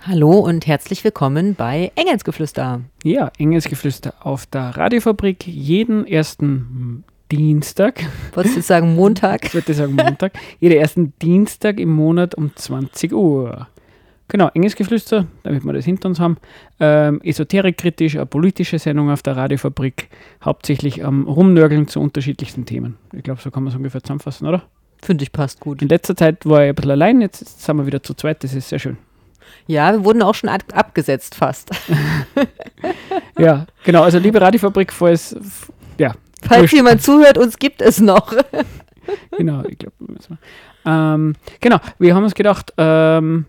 Hallo und herzlich willkommen bei Engelsgeflüster. Ja, Engelsgeflüster auf der Radiofabrik jeden ersten Dienstag. Wolltest du sagen Montag? Ich würde sagen Montag. jeden ersten Dienstag im Monat um 20 Uhr. Genau, Engelsgeflüster, damit wir das hinter uns haben. Ähm, esoterikkritisch, eine politische Sendung auf der Radiofabrik, hauptsächlich am ähm, Rumnörgeln zu unterschiedlichsten Themen. Ich glaube, so kann man es ungefähr zusammenfassen, oder? Finde ich passt gut. In letzter Zeit war ich ein bisschen allein, jetzt sind wir wieder zu zweit, das ist sehr schön. Ja, wir wurden auch schon ab abgesetzt fast. ja, genau. Also liebe Radiofabrik, falls, ja. Falls wurscht. jemand zuhört, uns gibt es noch. genau, ich glaube, ähm, genau, wir haben uns gedacht, ähm,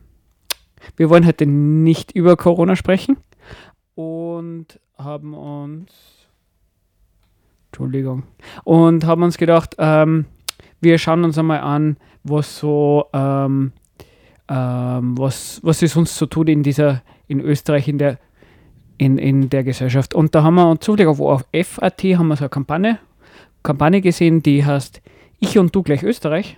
wir wollen heute nicht über Corona sprechen und haben uns Entschuldigung. Und haben uns gedacht, ähm, wir schauen uns einmal an, was so ähm, ähm, was, was es uns so tut in dieser, in Österreich, in der, in, in der Gesellschaft. Und da haben wir zufällig auf, auf haben wir so eine Kampagne, Kampagne gesehen, die heißt Ich und du gleich Österreich.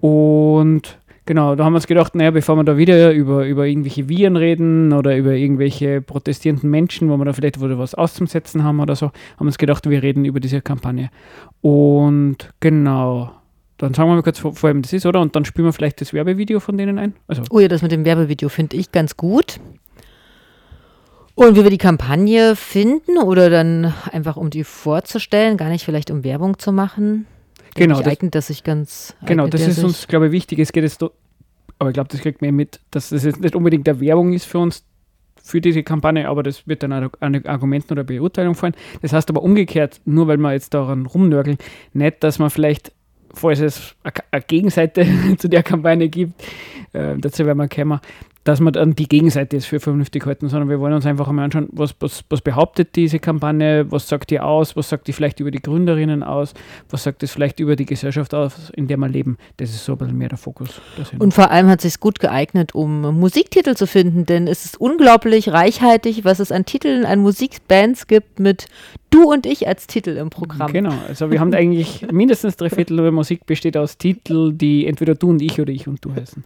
Und genau, da haben wir uns gedacht, naja, bevor wir da wieder über, über irgendwelche Viren reden oder über irgendwelche protestierenden Menschen, wo wir da vielleicht wieder was auszusetzen haben oder so, haben wir uns gedacht, wir reden über diese Kampagne. Und genau, dann sagen wir mal kurz, vor, allem das ist, oder? Und dann spielen wir vielleicht das Werbevideo von denen ein. Also. Oh ja, das mit dem Werbevideo finde ich ganz gut. Und wie wir die Kampagne finden oder dann einfach um die vorzustellen, gar nicht vielleicht um Werbung zu machen. Genau. Das eignet das sich ganz. Genau, das ist uns, glaube ich, wichtig. Es geht jetzt, aber ich glaube, das kriegt man mit, dass das jetzt nicht unbedingt der Werbung ist für uns, für diese Kampagne, aber das wird dann eine Argumenten oder Beurteilung fallen. Das heißt aber umgekehrt, nur weil wir jetzt daran rumnörgeln, nicht, dass man vielleicht falls es eine Gegenseite zu der Kampagne gibt, äh, dazu werden wir kommen, dass wir dann die Gegenseite jetzt für vernünftig halten, sondern wir wollen uns einfach einmal anschauen, was, was, was behauptet diese Kampagne, was sagt die aus, was sagt die vielleicht über die Gründerinnen aus, was sagt es vielleicht über die Gesellschaft aus, in der wir leben. Das ist so ein bisschen mehr der Fokus. Und vor allem hat es sich gut geeignet, um Musiktitel zu finden, denn es ist unglaublich reichhaltig, was es an Titeln, an Musikbands gibt mit Du und ich als Titel im Programm. Genau, also wir haben eigentlich mindestens drei Viertel der Musik besteht aus Titeln, die entweder du und ich oder ich und du heißen.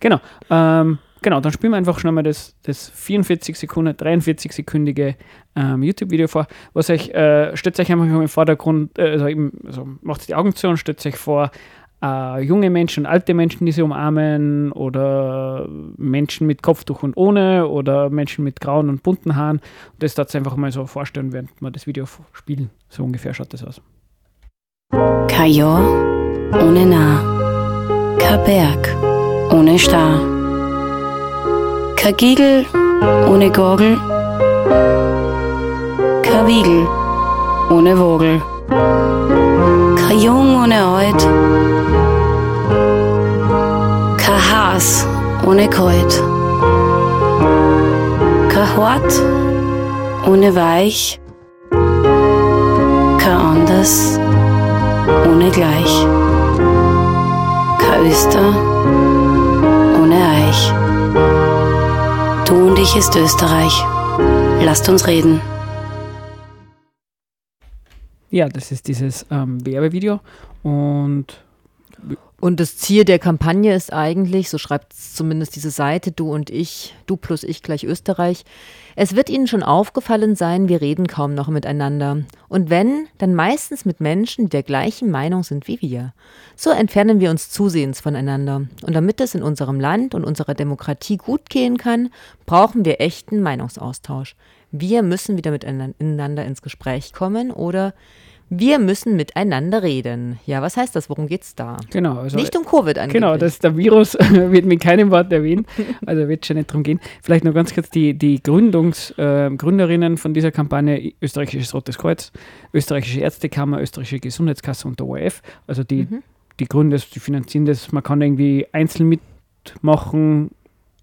Genau. Ähm, Genau, dann spielen wir einfach schon mal das, das 44 Sekunden, 43 sekündige ähm, YouTube-Video vor, was euch, äh, stellt euch einfach im Vordergrund, äh, also, eben, also macht die Augen zu und stellt euch vor, äh, junge Menschen, alte Menschen, die sie umarmen oder Menschen mit Kopftuch und ohne oder Menschen mit grauen und bunten Haaren. Das darf einfach mal so vorstellen, während wir das Video spielen. So ungefähr schaut das aus. Kajor ohne Nah, kein Berg ohne Star kein Giegel ohne Gurgel, kein Wiegel ohne Vogel, kein Jung ohne Alt, kein Haas ohne Kalt, kein Hort ohne Weich, kein Anders ohne Gleich, kein Öster ohne Eich. Du und ich ist Österreich. Lasst uns reden. Ja, das ist dieses ähm, Werbevideo und und das Ziel der Kampagne ist eigentlich, so schreibt zumindest diese Seite, du und ich, du plus ich gleich Österreich. Es wird Ihnen schon aufgefallen sein, wir reden kaum noch miteinander. Und wenn, dann meistens mit Menschen, die der gleichen Meinung sind wie wir. So entfernen wir uns zusehends voneinander. Und damit es in unserem Land und unserer Demokratie gut gehen kann, brauchen wir echten Meinungsaustausch. Wir müssen wieder miteinander ins Gespräch kommen oder wir müssen miteinander reden. Ja, was heißt das? Worum geht es da? Genau. Also nicht um Covid angeblich. Genau, das, der Virus wird mit keinem Wort erwähnt. Also wird schon nicht darum gehen. Vielleicht noch ganz kurz die, die Gründungs, äh, Gründerinnen von dieser Kampagne: Österreichisches Rotes Kreuz, Österreichische Ärztekammer, Österreichische Gesundheitskasse und der ORF. Also die, mhm. die gründen das, die finanzieren das. Man kann irgendwie einzeln mitmachen,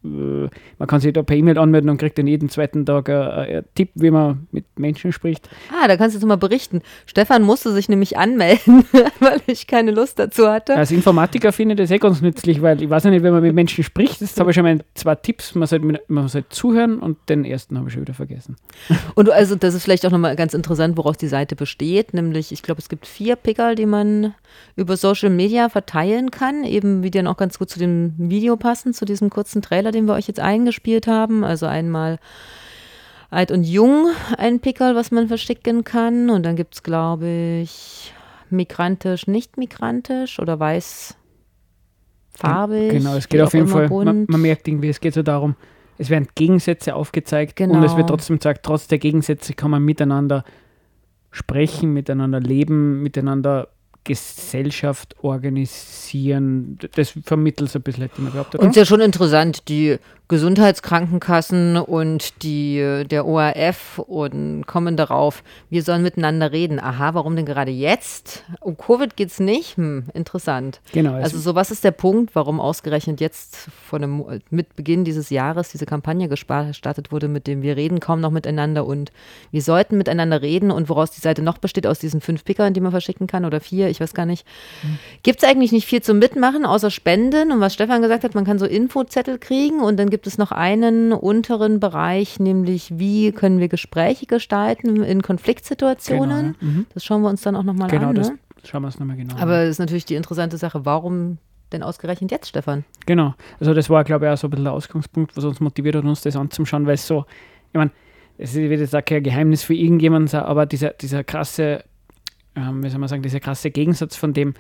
man kann sich da per E-Mail anmelden und kriegt dann jeden zweiten Tag einen Tipp, wie man mit Menschen spricht. Ah, da kannst du mal berichten. Stefan musste sich nämlich anmelden, weil ich keine Lust dazu hatte. Als Informatiker finde ich das eh ganz nützlich, weil ich weiß ja nicht, wenn man mit Menschen spricht, das habe ich schon mal zwei Tipps. Man sollte, man sollte zuhören und den ersten habe ich schon wieder vergessen. Und also das ist vielleicht auch nochmal ganz interessant, woraus die Seite besteht, nämlich ich glaube, es gibt vier Pickerl, die man über Social Media verteilen kann, eben wie die dann auch ganz gut zu dem Video passen, zu diesem kurzen Trailer, den wir euch jetzt eingespielt haben. Also einmal alt und jung ein Pickerl, was man verschicken kann. Und dann gibt es, glaube ich, migrantisch, nicht migrantisch oder weiß farbig. Genau, es geht auf jeden Fall, man, man, merkt irgendwie, es geht so darum, es werden Gegensätze aufgezeigt genau. und es wird trotzdem gesagt, trotz der Gegensätze kann man miteinander sprechen, miteinander leben, miteinander Gesellschaft organisieren. Das vermittelt so ein bisschen, hätte man gehabt. Und es ist ja schon interessant, die Gesundheitskrankenkassen und die, der ORF und kommen darauf, wir sollen miteinander reden. Aha, warum denn gerade jetzt? Um Covid geht es nicht? Hm, interessant. Genau. Also, so was ist der Punkt, warum ausgerechnet jetzt von dem, mit Beginn dieses Jahres diese Kampagne gestartet wurde, mit dem wir reden kaum noch miteinander und wir sollten miteinander reden und woraus die Seite noch besteht, aus diesen fünf Pickern, die man verschicken kann oder vier, ich weiß gar nicht. Mhm. Gibt es eigentlich nicht viel zum Mitmachen, außer Spenden und was Stefan gesagt hat, man kann so Infozettel kriegen und dann gibt es noch einen unteren Bereich, nämlich wie können wir Gespräche gestalten in Konfliktsituationen. Genau. Mhm. Das schauen wir uns dann auch nochmal genau, an. Genau, ne? das schauen wir uns nochmal genau Aber es ist natürlich die interessante Sache, warum denn ausgerechnet jetzt, Stefan? Genau, also das war, glaube ich, auch so ein bisschen der Ausgangspunkt, was uns motiviert hat, uns das anzuschauen, weil es so, ich meine, es wird jetzt auch kein Geheimnis für irgendjemanden aber dieser, dieser krasse, ähm, wie soll man sagen, dieser krasse Gegensatz von dem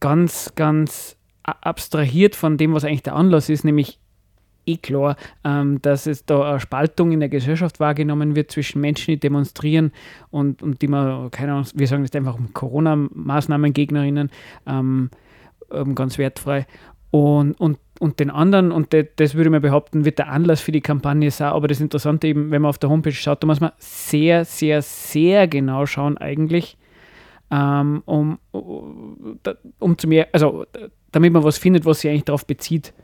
ganz, ganz abstrahiert von dem, was eigentlich der Anlass ist, nämlich eh klar, ähm, dass es da eine Spaltung in der Gesellschaft wahrgenommen wird zwischen Menschen, die demonstrieren und, und die man, keine Ahnung, wir sagen jetzt einfach Corona-Maßnahmen-Gegnerinnen, ähm, ähm, ganz wertfrei. Und, und, und den anderen, und de, das würde man behaupten, wird der Anlass für die Kampagne sein. Aber das Interessante eben, wenn man auf der Homepage schaut, da muss man sehr, sehr, sehr genau schauen eigentlich, ähm, um, um zu mir, also damit man was findet, was sich eigentlich darauf bezieht.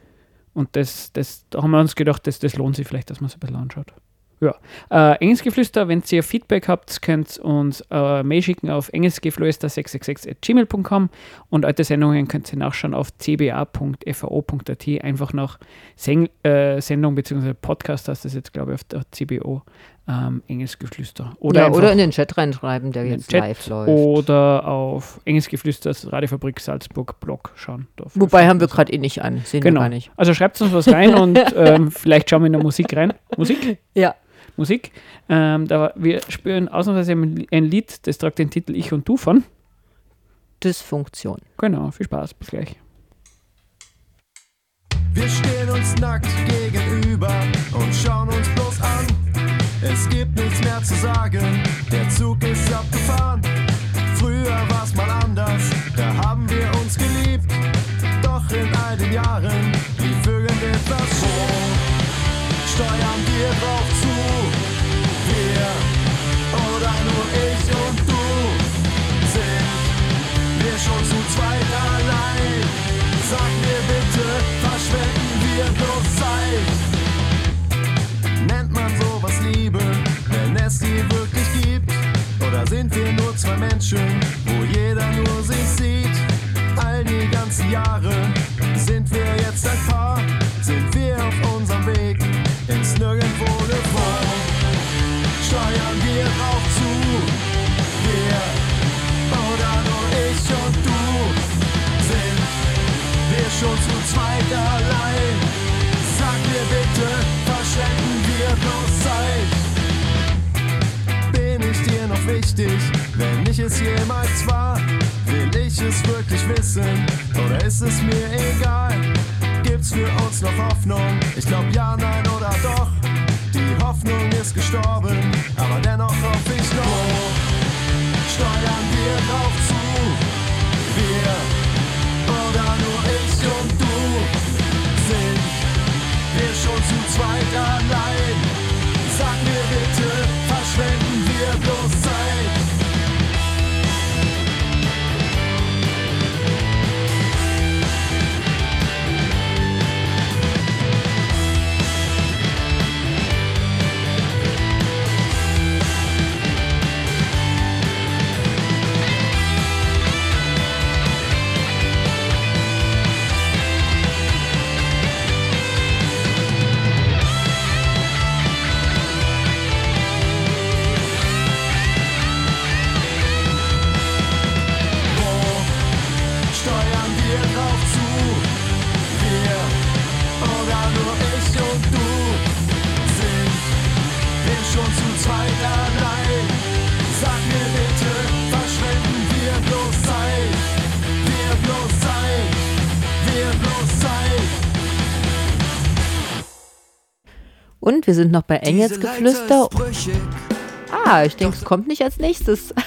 Und das, das, da haben wir uns gedacht, das, das lohnt sich vielleicht, dass man es ein bisschen anschaut. Ja. Äh, Engelsgeflüster, wenn ihr Feedback habt, könnt ihr uns äh, Mail schicken auf engelsgeflüster666.gmail.com und alte Sendungen könnt ihr nachschauen auf cba.fao.at. Einfach nach Sen äh, Sendung bzw. Podcast heißt das jetzt, glaube ich, auf der CBO ähm, Engelsgeflüster. Oder, ja, oder in den Chat reinschreiben, der jetzt Chat live läuft. Oder auf Engelsgeflüsters Radiofabrik Salzburg Blog schauen. Wobei haben wir gerade eh nicht an, sehen genau. wir gar nicht. Also schreibt uns was rein und ähm, vielleicht schauen wir in der Musik rein. Musik? Ja. Musik. Ähm, da, wir spüren ausnahmsweise ein Lied, das trägt den Titel Ich und Du von Dysfunktion. Genau, viel Spaß, bis gleich. Wir stehen uns nackt gegenüber und schauen uns bloß an. Es gibt nichts mehr zu sagen, der Zug ist abgefahren. Früher war's mal anders, da haben wir uns geliebt. Doch in all den Jahren lief irgendetwas vor. Steuern wir drauf zu, wir oder nur ich und du sind wir schon zu es sie wirklich gibt? Oder sind wir nur zwei Menschen, wo jeder nur sich sieht? All die ganzen Jahre sind wir jetzt ein Paar, sind wir auf unserem Weg ins Nirgendwo gefahren. Steuern wir drauf zu, wir oder nur ich und du sind wir schon zu zweit allein. Wichtig, wenn ich es jemals war? Will ich es wirklich wissen oder ist es mir egal? Gibt's für uns noch Hoffnung? Ich glaub ja, nein oder doch. Die Hoffnung ist gestorben, aber dennoch hoffe ich noch. Steuern wir drauf zu, wir oder nur ich und du wir schon zu zweit allein. Sag mir bitte, verschwenden wir bloß Zeit? Wir sind noch bei Engelsgeflüster. Ah, ich denke, es kommt nicht als nächstes.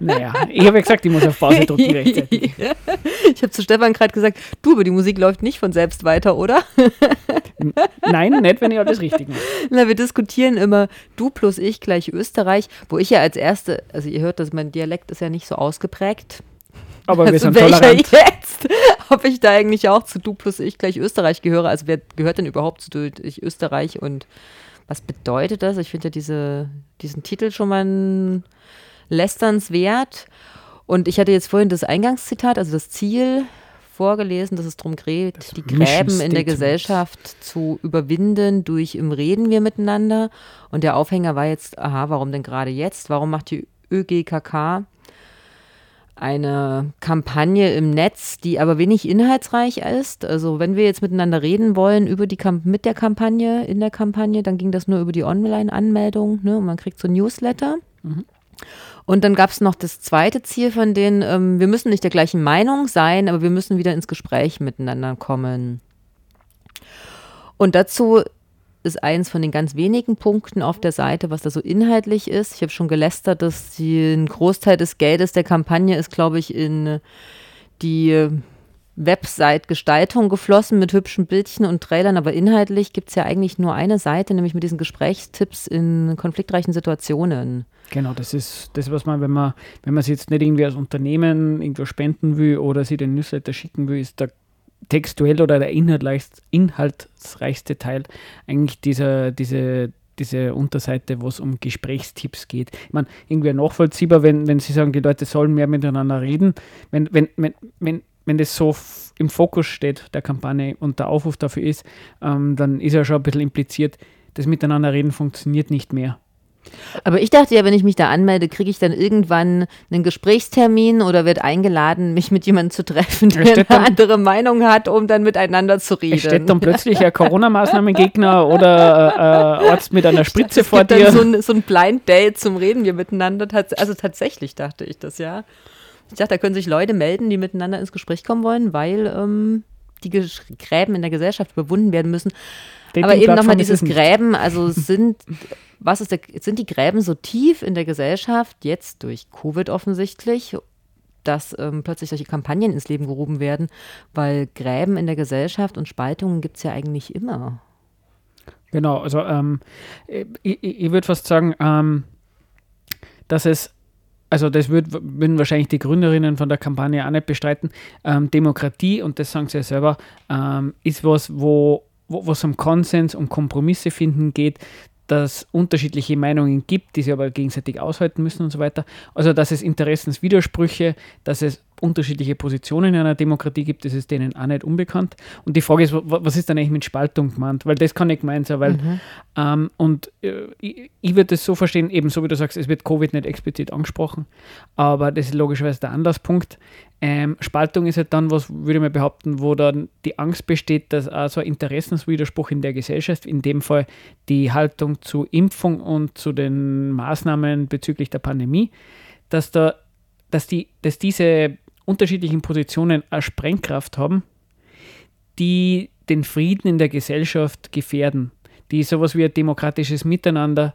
Naja, ich habe ja gesagt, ich muss auf Pause drücken rechtzeitig. Ich habe zu Stefan gerade gesagt, du, aber die Musik läuft nicht von selbst weiter, oder? Nein, nicht, wenn ich alles richtig mache. Na, wir diskutieren immer du plus ich gleich Österreich, wo ich ja als erste, also ihr hört, dass mein Dialekt ist ja nicht so ausgeprägt. Aber wir also sind welcher tolerant. jetzt? Ob ich da eigentlich auch zu du plus ich gleich Österreich gehöre? Also wer gehört denn überhaupt zu du ich Österreich und was bedeutet das? Ich finde ja diese, diesen Titel schon mal ein lästernswert. Und ich hatte jetzt vorhin das Eingangszitat, also das Ziel vorgelesen, dass es darum geht, die Gräben in der. Gesellschaft zu überwinden durch im Reden wir miteinander. Und der Aufhänger war jetzt, aha, warum denn gerade jetzt? Warum macht die ÖGKK eine Kampagne im Netz, die aber wenig inhaltsreich ist. Also wenn wir jetzt miteinander reden wollen über die Kamp mit der Kampagne, in der Kampagne, dann ging das nur über die Online-Anmeldung ne? und man kriegt so ein Newsletter. Und dann gab es noch das zweite Ziel von denen, ähm, wir müssen nicht der gleichen Meinung sein, aber wir müssen wieder ins Gespräch miteinander kommen. Und dazu ist eins von den ganz wenigen Punkten auf der Seite, was da so inhaltlich ist. Ich habe schon gelästert, dass die, ein Großteil des Geldes der Kampagne ist, glaube ich, in die Website-Gestaltung geflossen mit hübschen Bildchen und Trailern, aber inhaltlich gibt es ja eigentlich nur eine Seite, nämlich mit diesen Gesprächstipps in konfliktreichen Situationen. Genau, das ist das, was man, wenn man, wenn man es jetzt nicht irgendwie als Unternehmen irgendwo spenden will oder sie den Newsletter schicken will, ist der textuell oder der inhaltsreichste Teil eigentlich dieser, diese, diese Unterseite, wo es um Gesprächstipps geht. Ich meine, irgendwie nachvollziehbar, wenn, wenn Sie sagen, die Leute sollen mehr miteinander reden, wenn, wenn, wenn, wenn, wenn das so im Fokus steht der Kampagne und der Aufruf dafür ist, ähm, dann ist ja schon ein bisschen impliziert, das Miteinander reden funktioniert nicht mehr. Aber ich dachte ja, wenn ich mich da anmelde, kriege ich dann irgendwann einen Gesprächstermin oder werde eingeladen, mich mit jemandem zu treffen, der eine dann- andere Meinung hat, um dann miteinander zu reden. Steht dann plötzlich ein Corona-Maßnahmengegner oder äh, ein Arzt mit einer Spritze vor dir. dann so ein, so ein Blind Date zum Reden wir miteinander. Also tatsächlich dachte ich das, ja. Ich dachte, da können sich Leute melden, die miteinander ins Gespräch kommen wollen, weil ähm, die Gräben in der Gesellschaft überwunden werden müssen. Aber eben nochmal dieses. Gräben, also sind, was ist der, sind die Gräben so tief in der Gesellschaft, jetzt durch Covid offensichtlich, dass ähm, plötzlich solche Kampagnen ins Leben gerufen werden, weil Gräben in der Gesellschaft und Spaltungen gibt es ja eigentlich immer. Genau, also ähm, ich, ich, ich würde fast sagen, ähm, dass es, also das würd, würden wahrscheinlich die Gründerinnen von der Kampagne auch nicht bestreiten, ähm, Demokratie, und das sagen sie ja selber, ähm, ist was, wo wo es um Konsens, um Kompromisse finden geht, dass unterschiedliche Meinungen gibt, die sie aber gegenseitig aushalten müssen und so weiter. Also dass es Interessenswidersprüche, dass es unterschiedliche Positionen in einer Demokratie gibt, das ist denen auch nicht unbekannt. Und die Frage ist, wa- was ist dann eigentlich mit Spaltung gemeint? Weil das kann nicht gemeint sein, weil ähm, und äh, ich, ich würde das so verstehen, eben so wie du sagst, es wird Covid nicht explizit angesprochen, aber das ist logischerweise der Anlasspunkt. Ähm, Spaltung ist halt dann was, würde ich mal behaupten, wo dann die Angst besteht, dass auch so ein Interessenswiderspruch in der Gesellschaft, in dem Fall die Haltung zu Impfung und zu den Maßnahmen bezüglich der Pandemie, dass da, dass die, dass diese unterschiedlichen Positionen eine Sprengkraft haben, die den Frieden in der Gesellschaft gefährden, die sowas wie ein demokratisches Miteinander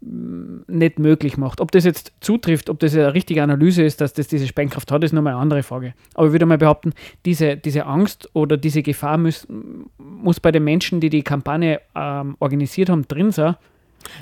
mm, nicht möglich macht. Ob das jetzt zutrifft, ob das eine richtige Analyse ist, dass das diese Sprengkraft hat, ist nochmal eine andere Frage. Aber ich würde mal behaupten, diese, diese Angst oder diese Gefahr muss, muss bei den Menschen, die die Kampagne ähm, organisiert haben, drin sein.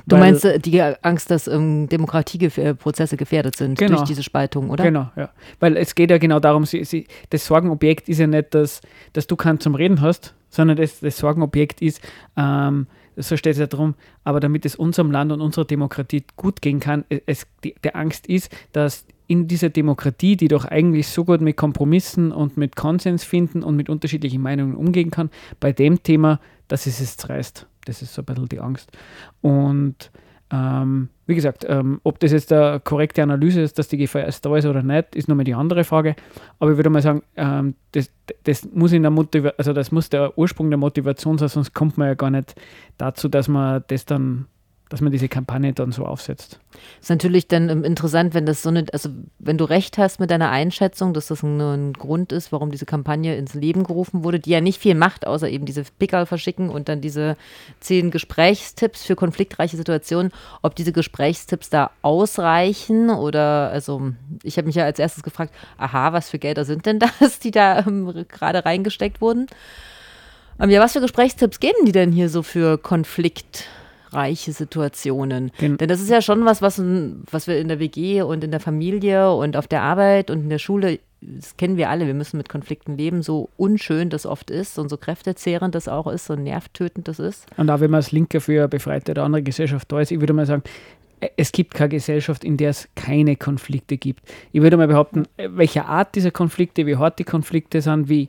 Du meinst äh, die Angst, dass ähm, Demokratieprozesse gefährdet sind Genau. durch diese Spaltung, oder? Genau, ja. Weil es geht ja genau darum, sie, sie, das Sorgenobjekt ist ja nicht, dass, dass du keinen zum Reden hast, sondern das, das Sorgenobjekt ist, ähm, so steht es ja darum, aber damit es unserem Land und unserer Demokratie gut gehen kann, es- es, die, der Angst ist, dass in dieser Demokratie, die doch eigentlich so gut mit Kompromissen und mit Konsens finden und mit unterschiedlichen Meinungen umgehen kann, bei dem Thema, dass es es zerreißt. Das ist so ein bisschen die Angst. Und ähm, wie gesagt, ähm, ob das jetzt eine korrekte Analyse ist, dass die Gefahr erst da ist oder nicht, ist nochmal die andere Frage. Aber ich würde mal sagen, ähm, das, das muss in der also das muss der Ursprung der Motivation sein, sonst kommt man ja gar nicht dazu, dass man das dann dass man diese Kampagne dann so aufsetzt. Ist natürlich dann ähm, interessant, wenn das so eine, also wenn du recht hast mit deiner Einschätzung, dass das nur ein Grund ist, warum diese Kampagne ins Leben gerufen wurde, die ja nicht viel macht, außer eben diese Pickerl verschicken und dann diese zehn Gesprächstipps für konfliktreiche Situationen, ob diese Gesprächstipps da ausreichen oder, also ich habe mich ja als erstes gefragt, aha, was für Gelder sind denn das, die da ähm, gerade reingesteckt wurden? Ähm, ja, was für Gesprächstipps geben die denn hier so für Konflikt? Reiche Situationen. Gen- Denn das ist ja schon was, was, was wir in der WG und in der Familie und auf der Arbeit und in der Schule, das kennen wir alle, wir müssen mit Konflikten leben, so unschön das oft ist und so kräftezehrend das auch ist, so nervtötend das ist. Und auch wenn man als Linker für eine befreite oder andere Gesellschaft da ist, ich würde mal sagen, äh, es gibt keine Gesellschaft, in der es keine Konflikte gibt. Ich würde mal behaupten, äh, welche Art dieser Konflikte, wie hart die Konflikte sind, wie,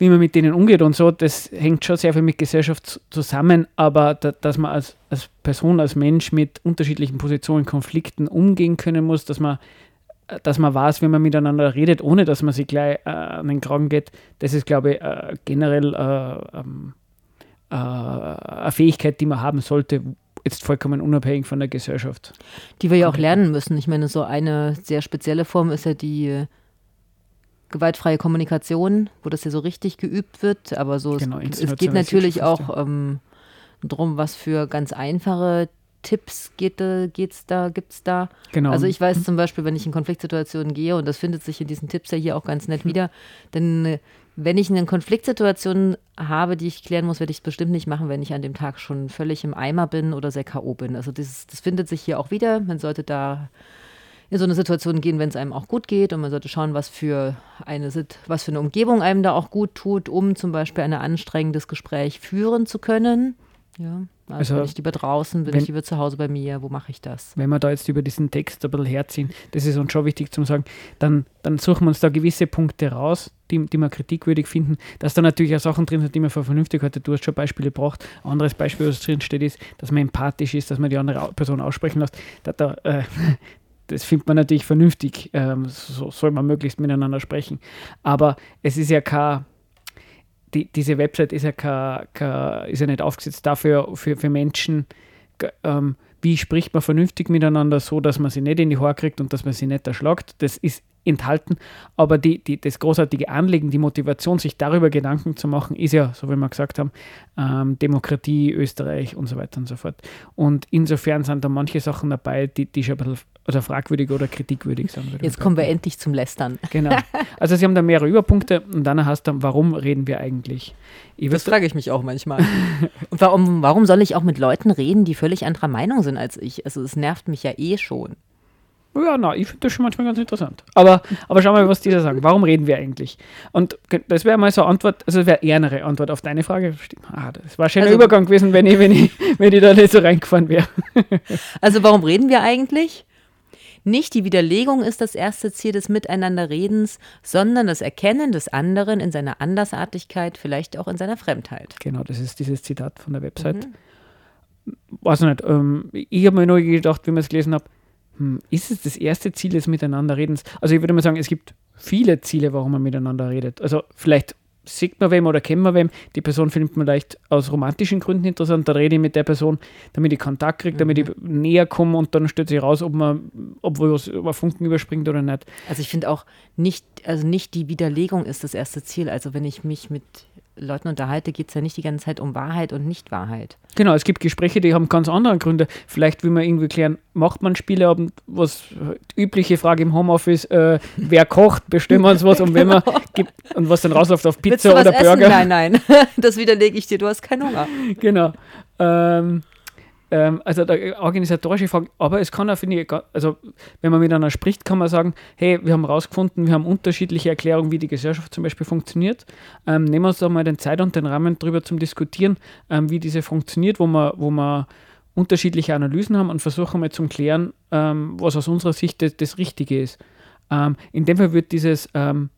wie man mit denen umgeht und so, das hängt schon sehr viel mit Gesellschaft zu- zusammen, aber da, dass man als, als Person, als Mensch mit unterschiedlichen Positionen, Konflikten umgehen können muss, dass man, dass man weiß, wie man miteinander redet, ohne dass man sich gleich äh, an den Kragen geht, das ist, glaube ich, äh, generell äh, ähm, äh, eine Fähigkeit, die man haben sollte, jetzt vollkommen unabhängig von der Gesellschaft. Die wir ja auch lernen müssen. Ich meine, so eine sehr spezielle Form ist ja die äh, gewaltfreie Kommunikation, wo das ja so richtig geübt wird. Aber so, Genau, es, es geht natürlich auch ähm, darum, was für ganz einfache Tipps geht, äh, geht's da, gibt's da. Genau. Also ich weiß zum Beispiel, wenn ich in Konfliktsituationen gehe, und das findet sich in diesen Tipps ja hier auch ganz Mhm. nett wieder, denn äh, wenn ich eine Konfliktsituation habe, die ich klären muss, werde ich es bestimmt nicht machen, wenn ich an dem Tag schon völlig im Eimer bin oder sehr K.O. bin. Also dieses, das findet sich hier auch wieder. Man sollte da in so eine Situation gehen, wenn es einem auch gut geht und man sollte schauen, was für eine was für eine Umgebung einem da auch gut tut, um zum Beispiel ein anstrengendes Gespräch führen zu können. Ja, also, Also, bin ich lieber draußen, bin wenn- ich lieber zu Hause bei mir, wo mache ich das? wenn wir da jetzt über diesen Text ein bisschen herziehen, das ist uns schon wichtig zu sagen, dann, dann suchen wir uns da gewisse Punkte raus, die, die wir kritikwürdig finden, dass da natürlich auch Sachen drin sind, die man für vernünftig hatte. Du hast schon Beispiele gebracht. Anderes Beispiel, was drin steht, ist, dass man empathisch ist, dass man die andere Person aussprechen lässt. Da, da, äh, das findet man natürlich vernünftig. Ähm, so soll man möglichst miteinander sprechen. Aber es ist ja kein die, diese Website ist ja, kein, kein, ist ja nicht aufgesetzt dafür, für, für Menschen, ähm, wie spricht man vernünftig miteinander, so dass man sie nicht in die Haare kriegt und dass man sie nicht erschlagt. Das ist enthalten. Aber die, die, das großartige Anliegen, die Motivation, sich darüber Gedanken zu machen, ist ja, so wie wir gesagt haben, ähm, Demokratie, Österreich und so weiter und so fort. Und insofern sind da manche Sachen dabei, die, die schon ein bisschen also fragwürdig oder kritikwürdig würde ich Jetzt kommen wir endlich zum Lästern. Genau. Also sie haben da mehrere Überpunkte und dann hast du, warum reden wir eigentlich? Ich Das frage ich mich auch manchmal. Und warum, warum soll ich auch mit Leuten reden, die völlig anderer Meinung sind als ich? Also es nervt mich ja eh schon. Ja, na, ich finde das schon manchmal ganz interessant. Aber, aber schau mal, was die da sagen. Warum reden wir eigentlich? Und das wäre mal so eine Antwort, also das wäre eher eine Antwort auf deine Frage. Ah, das war schon ein Also- Übergang gewesen, wenn ich, wenn, ich, wenn ich da nicht so reingefahren wäre. Also warum reden wir eigentlich? Nicht die Widerlegung ist das erste Ziel des Miteinanderredens, sondern das Erkennen des anderen in seiner Andersartigkeit, vielleicht auch in seiner Fremdheit. Genau, das ist dieses Zitat von der Website. Weiß nicht, ähm, ich habe mir nur gedacht, wie ich es gelesen habe, hm, ist es das erste Ziel des Miteinanderredens? Also ich würde mal sagen, es gibt viele Ziele, warum man miteinander redet. Also vielleicht sieht man wem oder kennt man wem, die Person findet man vielleicht aus romantischen Gründen interessant, da rede ich mit der Person, damit ich Kontakt kriege, damit ich näher komme und dann stellt sich raus, ob man, ob was über Funken überspringt oder nicht. Also ich finde auch nicht, also nicht die Widerlegung ist das erste Ziel. Also wenn ich mich mit Leuten unterhalte, geht es ja nicht die ganze Zeit um Wahrheit und Nichtwahrheit. Genau, es gibt Gespräche, die haben ganz andere Gründe. Vielleicht will man irgendwie klären, macht man Spieleabend, was äh, übliche Frage im Homeoffice, äh, wer kocht, bestimmen wir uns was und wenn man gibt und was dann rausläuft auf Pizza oder essen? Burger. Nein, nein. Das widerlege ich dir. Du hast keinen Hunger. Genau. Ähm, ähm, also der organisatorische Frage, aber es kann auch, finde ich, also wenn man miteinander spricht, kann man sagen, hey, wir haben herausgefunden, wir haben unterschiedliche Erklärungen, wie die Gesellschaft zum Beispiel funktioniert. Ähm, nehmen wir uns da mal den Zeit und den Rahmen drüber zum Diskutieren, ähm, wie diese funktioniert, wo man, wo man unterschiedliche Analysen haben und versuchen mal zu klären, ähm, was aus unserer Sicht das, das Richtige ist. Ähm, in dem Fall wird dieses ähm,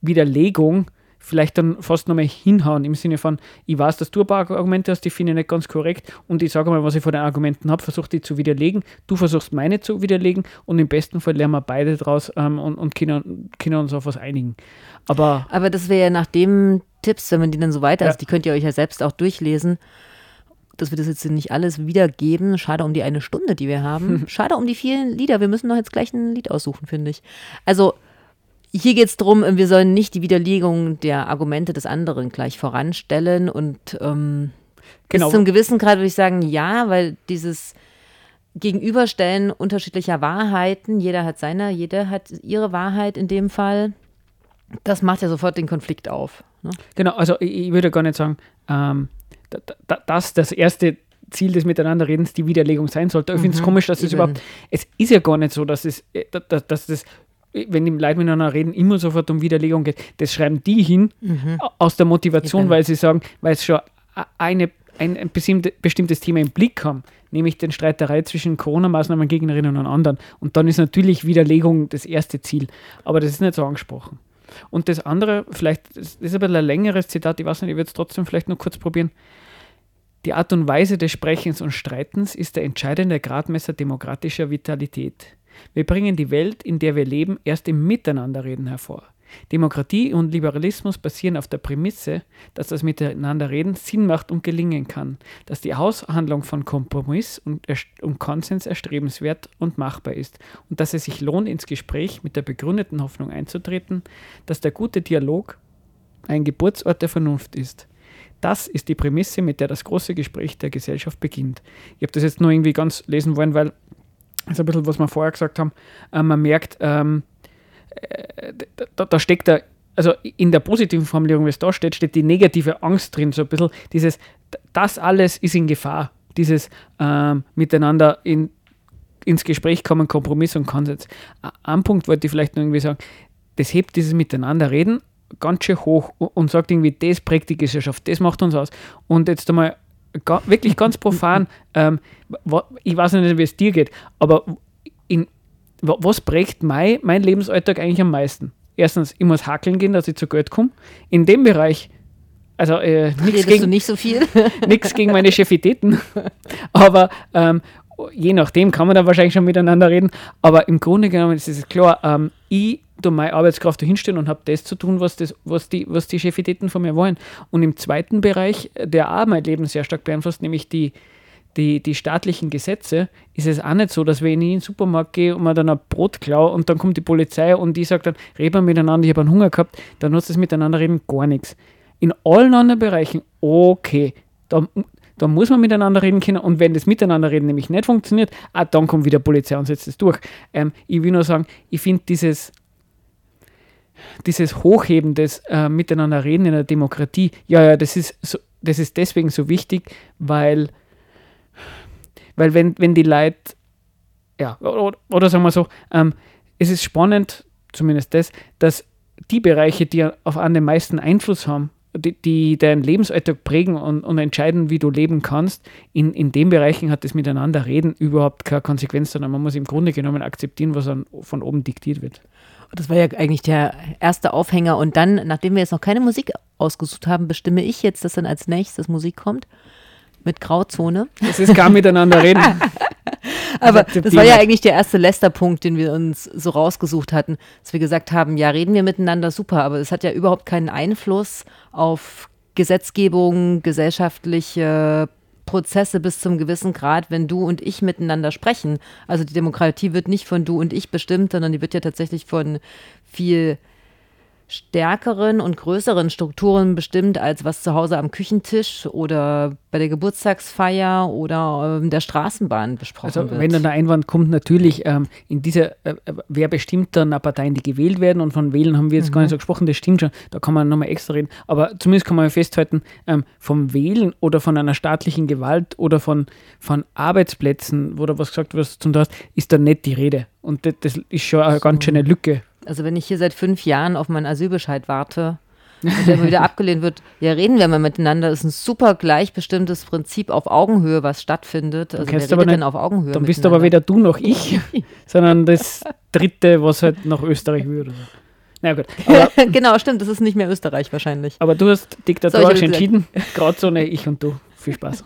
Widerlegung vielleicht dann fast nochmal hinhauen, im Sinne von, ich weiß, dass du ein paar Argumente hast, die finde ich nicht ganz korrekt und ich sage mal, was ich von den Argumenten habe, versuche die zu widerlegen, du versuchst meine zu widerlegen und im besten Fall lernen wir beide draus ähm, und, und können, können uns auf was einigen. Aber Aber das wäre ja nach dem Tipps, wenn man die dann so weiter, Ja. also die könnt ihr euch ja selbst auch durchlesen. dass wir das jetzt nicht alles wiedergeben. Schade um die eine Stunde, die wir haben. Schade um die vielen Lieder. Wir müssen doch jetzt gleich ein Lied aussuchen, finde ich. Also hier geht es darum, wir sollen nicht die Widerlegung der Argumente des anderen gleich voranstellen und ähm, Genau. bis zum gewissen Grad würde ich sagen, ja, weil dieses Gegenüberstellen unterschiedlicher Wahrheiten, jeder hat seine, jeder hat ihre Wahrheit in dem Fall, das macht ja sofort den Konflikt auf. Ne? Genau, also ich, würde gar nicht sagen, ähm, da- da- dass das erste Ziel des Miteinanderredens die Widerlegung sein sollte. Ich finde es Mhm, komisch, dass es eben. überhaupt, es ist ja gar nicht so, dass es, äh, da- da- dass das, wenn die Leute miteinander reden, immer sofort um Widerlegung geht. Das schreiben die hin a- aus der Motivation, Mhm. Weil sie sagen, weil es schon eine, ein, ein bestimmte, bestimmtes Thema im Blick haben, nämlich den Streiterei zwischen Corona-Maßnahmen Gegnerinnen und anderen. Und dann ist natürlich Widerlegung das erste Ziel. Aber das ist nicht so angesprochen. Und das andere, vielleicht, das ist ein bisschen ein längeres Zitat, ich weiß nicht, ich würde es trotzdem vielleicht noch kurz probieren. Die Art und Weise des Sprechens und Streitens ist der entscheidende Gradmesser demokratischer Vitalität. Wir bringen die Welt, in der wir leben, erst im Miteinanderreden hervor. Demokratie und Liberalismus basieren auf der Prämisse, dass das Miteinanderreden Sinn macht und gelingen kann, dass die Aushandlung von Kompromiss und, und Konsens erstrebenswert und machbar ist und dass es sich lohnt, ins Gespräch mit der begründeten Hoffnung einzutreten, dass der gute Dialog ein Geburtsort der Vernunft ist. Das ist die Prämisse, mit der das große Gespräch der Gesellschaft beginnt. Ich habe das jetzt nur irgendwie ganz lesen wollen, weil das ist ein bisschen, was wir vorher gesagt haben. Äh, man merkt, ähm, äh, da, da steckt da, also in der positiven Formulierung, wie es da steht, steht die negative Angst drin, so ein bisschen dieses, das alles ist in Gefahr, dieses ähm, Miteinander in, ins Gespräch kommen, Kompromiss und Konsens. Ein Punkt wollte ich vielleicht noch irgendwie sagen, das hebt dieses Miteinanderreden ganz schön hoch und sagt irgendwie, das prägt die Gesellschaft, das macht uns aus. Und jetzt einmal wirklich ganz profan, ähm, ich weiß nicht, wie es dir geht, aber in, wa- was prägt mein, mein Lebensalltag eigentlich am meisten? Erstens, ich muss hackeln gehen, dass ich zu Geld komme. In dem Bereich, also äh, nichts gegen, nicht so viel? nichts gegen meine Chefitäten, aber ähm, je nachdem kann man da wahrscheinlich schon miteinander reden. Aber im Grunde genommen ist es klar, ähm, ich tue meine Arbeitskraft dahinstellen und habe das zu tun, was, das, was, die, was die Chefitäten von mir wollen. Und im zweiten Bereich, der auch mein Leben sehr stark beeinflusst, nämlich die, die, die staatlichen Gesetze, ist es auch nicht so, dass wenn ich in den Supermarkt gehe und mir dann ein Brot klaue und dann kommt die Polizei und die sagt dann, reden wir miteinander, ich habe einen Hunger gehabt, dann nutzt das Miteinander reden gar nichts. In allen anderen Bereichen, okay, da, da muss man miteinander reden können und wenn das Miteinanderreden nämlich nicht funktioniert, ah, dann kommt wieder Polizei und setzt es durch. Ähm, ich will nur sagen, ich finde dieses, dieses Hochheben des äh, Miteinanderreden in der Demokratie, ja, ja, das ist, so, das ist deswegen so wichtig, weil, weil wenn, wenn die Leute, ja, oder, oder sagen wir so, ähm, es ist spannend, zumindest das, dass die Bereiche, die auf einen den meisten Einfluss haben, die, die deinen Lebensalltag prägen und, und entscheiden, wie du leben kannst, in, in den Bereichen hat das Miteinander-Reden überhaupt keine Konsequenz, sondern man muss im Grunde genommen akzeptieren, was von oben diktiert wird. Das war ja eigentlich der erste Aufhänger. Und dann, nachdem wir jetzt noch keine Musik ausgesucht haben, bestimme ich jetzt, dass dann als nächstes Musik kommt. Mit Grauzone. Das ist gar miteinander reden. Aber das war ja eigentlich der erste Lästerpunkt, den wir uns so rausgesucht hatten, dass wir gesagt haben, ja, reden wir miteinander super, aber es hat ja überhaupt keinen Einfluss auf Gesetzgebung, gesellschaftliche Prozesse bis zum gewissen Grad, wenn du und ich miteinander sprechen. Also die Demokratie wird nicht von du und ich bestimmt, sondern die wird ja tatsächlich von viel stärkeren und größeren Strukturen bestimmt, als was zu Hause am Küchentisch oder bei der Geburtstagsfeier oder ähm, der Straßenbahn besprochen Also wird. wenn dann der Einwand kommt, natürlich ähm, in dieser, äh, äh, wer bestimmt dann Parteien, die gewählt werden und von Wählen haben wir jetzt gar nicht so gesprochen, das stimmt schon, da kann man nochmal extra reden, aber zumindest kann man festhalten, ähm, vom Wählen oder von einer staatlichen Gewalt oder von, von Arbeitsplätzen, wo da was gesagt wird, zum ist da nicht die Rede und das, das ist schon eine ganz schöne Lücke. Also wenn ich hier seit fünf Jahren auf meinen Asylbescheid warte und der immer wieder abgelehnt wird, ja, reden wir mal miteinander. Das ist ein super gleichbestimmtes Prinzip auf Augenhöhe, was stattfindet. Also wer aber nicht- auf Augenhöhe Dann bist du aber weder du noch ich, sondern das Dritte, was halt nach Österreich so. Na gut, aber, genau, stimmt, das ist nicht mehr Österreich wahrscheinlich. aber du hast So, diktatorisch gesagt- entschieden, Grauzone, ich und du. Viel Spaß.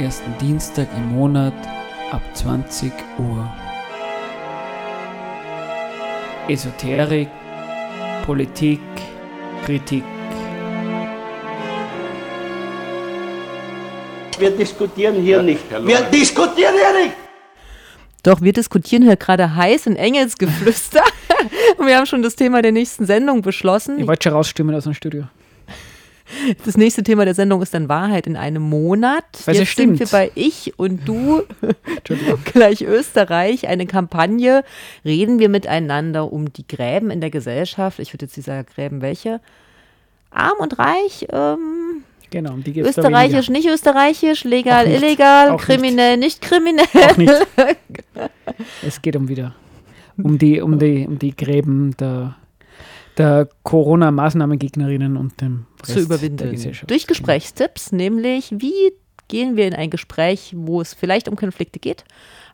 Ersten Dienstag im Monat ab 20 Uhr. Esoterik, Politik, Kritik. Wir diskutieren hier nicht. Wir diskutieren hier nicht. Doch, wir diskutieren hier gerade heiß in Engelsgeflüster. und wir haben schon das Thema der nächsten Sendung beschlossen. Ich wollte schon rausstimmen aus dem Studio. Das nächste Thema der Sendung ist dann Wahrheit in einem Monat. Weil Jetzt sind stimmt. wir bei Ich und Du gleich Österreich, eine Kampagne. Reden wir miteinander um die Gräben in der Gesellschaft. Ich würde jetzt nicht sagen Gräben welche. Arm und reich, ähm, Genau, um die geht's da österreichisch, nicht österreichisch, legal, nicht. illegal, Auch nicht. kriminell, nicht kriminell. Auch nicht. Es geht um wieder um die, um die, um die Gräben der, der Corona-Maßnahmengegnerinnen und dem Rest zu der überwinden. Gesellschaft. Durch Gesprächstipps, nämlich wie gehen wir in ein Gespräch, wo es vielleicht um Konflikte geht.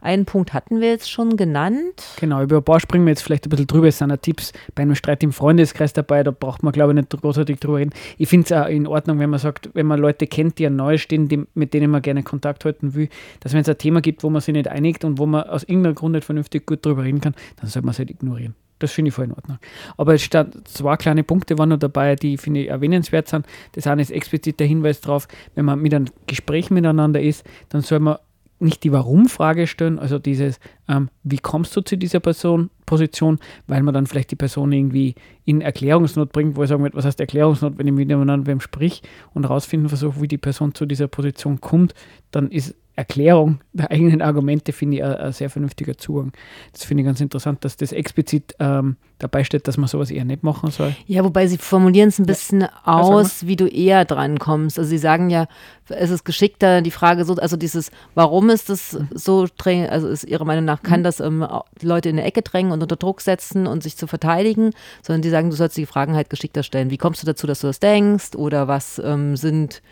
Einen Punkt hatten wir jetzt schon genannt. Genau, über ein paar springen wir jetzt vielleicht ein bisschen drüber. Es sind auch Tipps bei einem Streit im Freundeskreis dabei, da braucht man, glaube ich, nicht großartig drüber reden. Ich finde es auch in Ordnung, wenn man sagt, wenn man Leute kennt, die an neu stehen, die, mit denen man gerne Kontakt halten will, dass wenn es ein Thema gibt, wo man sich nicht einigt und wo man aus irgendeinem Grund nicht vernünftig gut drüber reden kann, dann sollte man es halt ignorieren. Das finde ich voll in Ordnung. Aber es stand zwei kleine Punkte waren noch dabei, die finde ich erwähnenswert sind. Das eine ist explizit der Hinweis darauf, wenn man mit einem Gespräch miteinander ist, dann soll man nicht die Warum-Frage stellen, also dieses, ähm, wie kommst du zu dieser Person, Position, weil man dann vielleicht die Person irgendwie in Erklärungsnot bringt, wo ich sagen würde, was heißt Erklärungsnot, wenn ich miteinander beim Sprich und herausfinden versuche, wie die Person zu dieser Position kommt, dann ist Erklärung der eigenen Argumente, finde ich, ein, sehr vernünftiger Zugang. Das finde ich ganz interessant, dass das explizit ähm, dabei steht, dass man sowas eher nicht machen soll. Ja, wobei sie formulieren es ein bisschen sag aus, wie du eher dran kommst. Also sie sagen ja, es ist geschickter, die Frage so, also dieses, warum ist das so streng, also ist ihrer Meinung nach, kann das ähm, Leute in eine Ecke drängen und unter Druck setzen und sich zu verteidigen, sondern die sagen, du sollst die Fragen halt geschickter stellen. Wie kommst du dazu, dass du das denkst? Oder was ähm, sind,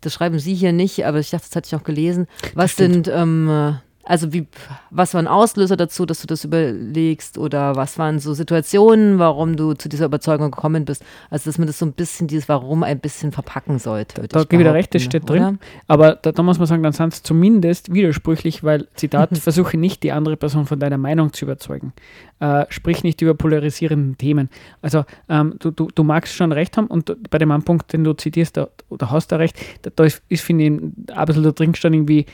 das schreiben sie hier nicht, aber ich dachte, das hatte ich auch gelesen, was sind, ähm, äh, also wie, was war ein Auslöser dazu, dass du das überlegst oder was waren so Situationen, warum du zu dieser Überzeugung gekommen bist? Also dass man das so ein bisschen, dieses Warum ein bisschen verpacken sollte. Da gebe ich dir recht, das steht drin. oder? Aber da, da muss man sagen, dann sind es zumindest widersprüchlich, weil, Zitat, versuche nicht die andere Person von deiner Meinung zu überzeugen. Äh, sprich nicht über polarisierende Themen. Also ähm, du, du, du magst schon recht haben und bei dem einen Punkt, den du zitierst, da, da hast du recht, da, da ist, ist finde ich, ein bisschen da drin gestanden, irgendwie,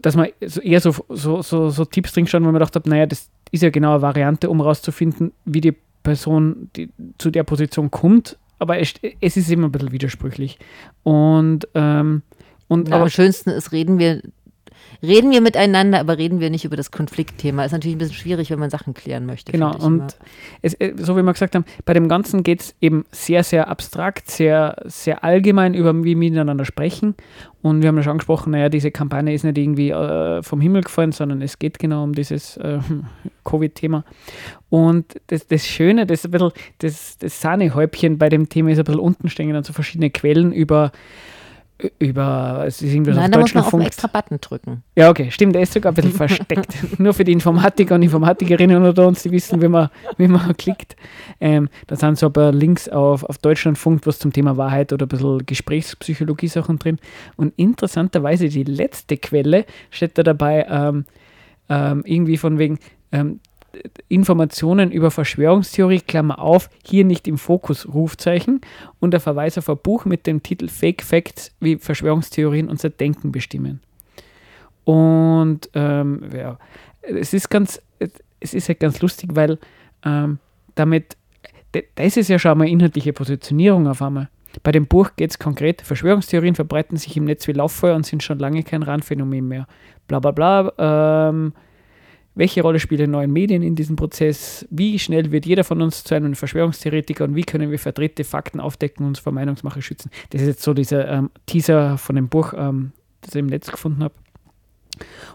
dass man eher so, so, so, so Tipps drin gestanden, wo man gedacht hat, naja, das ist ja genau eine Variante, um herauszufinden, wie die Person die, zu der Position kommt, aber es, es ist immer ein bisschen widersprüchlich. Und, ähm, und Na, aber am schönsten ist, reden wir, reden wir miteinander, aber reden wir nicht über das Konfliktthema. Ist natürlich ein bisschen schwierig, wenn man Sachen klären möchte. Genau, und es, äh, so wie wir gesagt haben, bei dem Ganzen geht es eben sehr, sehr abstrakt, sehr, sehr allgemein über wie wir miteinander sprechen. Und wir haben ja schon angesprochen, naja, diese Kampagne ist nicht irgendwie äh, vom Himmel gefallen, sondern es geht genau um dieses äh, Covid-Thema. Und das, das Schöne, das, ein bisschen, das, das Sahnehäubchen bei dem Thema ist ein bisschen unten stehen dann so verschiedene Quellen über über, es ist irgendwas Nein, auf da muss man auf einen extra Button drücken. Ja, okay, stimmt, der ist sogar ein bisschen versteckt. Nur für die Informatiker und Informatikerinnen unter uns, die wissen, wie man, wie man klickt. Ähm, da sind so ein paar Links auf, auf Deutschlandfunk, was zum Thema Wahrheit oder ein bisschen Gesprächspsychologie-Sachen drin. Und interessanterweise, die letzte Quelle steht da dabei, ähm, ähm, irgendwie von wegen ähm, Informationen über Verschwörungstheorie, Klammer auf, hier nicht im Fokus, Rufzeichen, und der Verweis auf ein Buch mit dem Titel Fake Facts, wie Verschwörungstheorien unser Denken bestimmen. Und ähm, ja, es ist ganz, es ist halt ganz lustig, weil ähm, damit, das ist ja schon einmal inhaltliche Positionierung auf einmal. Bei dem Buch geht es konkret, Verschwörungstheorien verbreiten sich im Netz wie Lauffeuer und sind schon lange kein Randphänomen mehr. Bla bla bla. Ähm, welche Rolle spielen neue Medien in diesem Prozess? Wie schnell wird jeder von uns zu einem Verschwörungstheoretiker und wie können wir verdrehte Fakten aufdecken und uns vor Meinungsmache schützen? Das ist jetzt so dieser ähm, Teaser von dem Buch, ähm, das ich im Netz gefunden habe.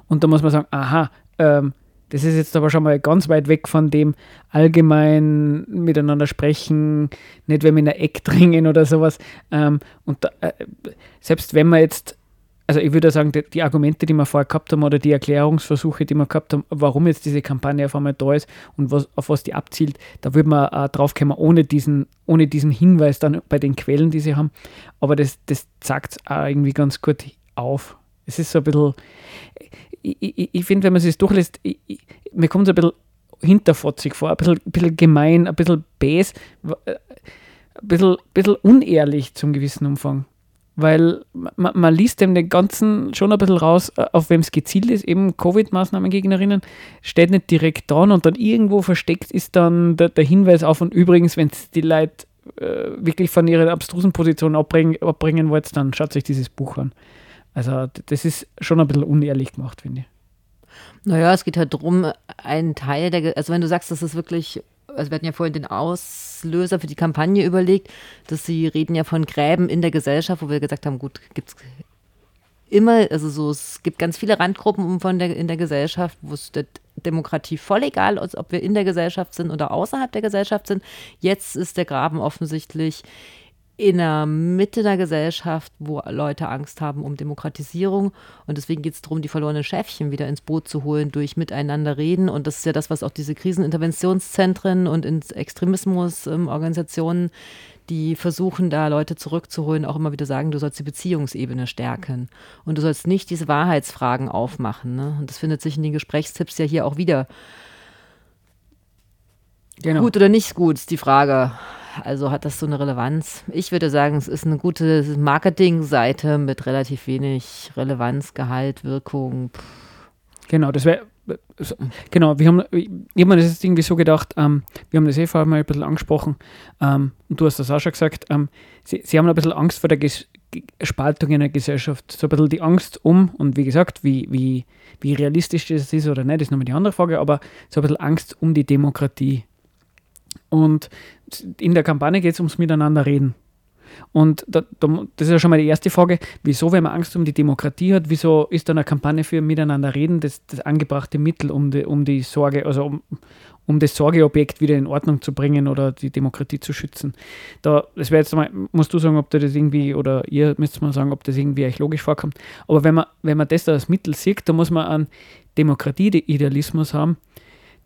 Und da muss man sagen, aha, ähm, das ist jetzt aber schon mal ganz weit weg von dem allgemein miteinander sprechen, nicht wenn wir in ein Eck dringen oder sowas. Ähm, und da, äh, selbst wenn man jetzt also ich würde sagen, die, die, Argumente, die wir vorher gehabt haben oder die Erklärungsversuche, die wir gehabt haben, warum jetzt diese Kampagne auf einmal da ist und was, auf was die abzielt, da würde man auch drauf kommen, ohne diesen, ohne diesen Hinweis dann bei den Quellen, die sie haben. Aber das, das zeigt es auch irgendwie ganz gut auf. Es ist so ein bisschen, ich, ich, ich finde, wenn man es durchlässt, ich, mir kommt es ein bisschen hinterfotzig vor, ein bisschen, ein bisschen gemein, ein bisschen bäs, ein bisschen, ein bisschen unehrlich zum gewissen Umfang weil man, man liest dem den Ganzen schon ein bisschen raus, äh, auf wem es gezielt ist, eben Covid-Maßnahmengegnerinnen, steht nicht direkt dran und dann irgendwo versteckt ist dann der, der Hinweis auf und übrigens, wenn es die Leute äh, wirklich von ihren abstrusen Positionen abbringen, abbringen wollt, dann schaut euch dieses Buch an. Also das ist schon ein bisschen unehrlich gemacht, finde ich. Naja, es geht halt darum, einen Teil der, also wenn du sagst, das ist wirklich also wir hatten ja vorhin den Auslöser für die Kampagne überlegt, dass sie reden ja von Gräben in der Gesellschaft, wo wir gesagt haben, gut, gibt es immer, also so, es gibt ganz viele Randgruppen von der, in der Gesellschaft, wo es der Demokratie voll egal ist, ob wir in der Gesellschaft sind oder außerhalb der Gesellschaft sind. Jetzt ist der Graben offensichtlich in der Mitte der Gesellschaft, wo Leute Angst haben um Demokratisierung. Und deswegen geht es darum, die verlorenen Schäfchen wieder ins Boot zu holen durch Miteinander reden. Und das ist ja das, was auch diese Kriseninterventionszentren und Extremismusorganisationen, ähm, die versuchen, da Leute zurückzuholen, auch immer wieder sagen, du sollst die Beziehungsebene stärken. Und du sollst nicht diese Wahrheitsfragen aufmachen. Ne? Und das findet sich in den Gesprächstipps ja hier auch wieder. Genau. Gut oder nicht gut, ist die Frage. Also hat das so eine Relevanz? Ich würde sagen, es ist eine gute Marketingseite mit relativ wenig Relevanz, Gehalt, Wirkung. Pff. Genau, das wäre Genau, wir haben, ich habe mir das jetzt irgendwie so gedacht, ähm, wir haben das eh vorher mal ein bisschen angesprochen ähm, und du hast das auch schon gesagt, ähm, sie, sie haben ein bisschen Angst vor der Ges Spaltung in der Gesellschaft, so ein bisschen die Angst um und wie gesagt, wie, wie, wie realistisch das ist oder nicht, ist nochmal die andere Frage, aber so ein bisschen Angst um die Demokratie. Und in der Kampagne geht es ums Miteinander reden. Und da, da, das ist ja schon mal die erste Frage, wieso, wenn man Angst um die Demokratie hat, wieso ist dann eine Kampagne für Miteinander reden das, das angebrachte Mittel, um die, um die Sorge, also um, um das Sorgeobjekt wieder in Ordnung zu bringen oder die Demokratie zu schützen. Da, das wäre jetzt mal, musst du sagen, ob das irgendwie, oder ihr müsst mal sagen, ob das irgendwie euch logisch vorkommt. Aber wenn man, wenn man das da als Mittel sieht, da muss man einen Demokratie-Idealismus haben,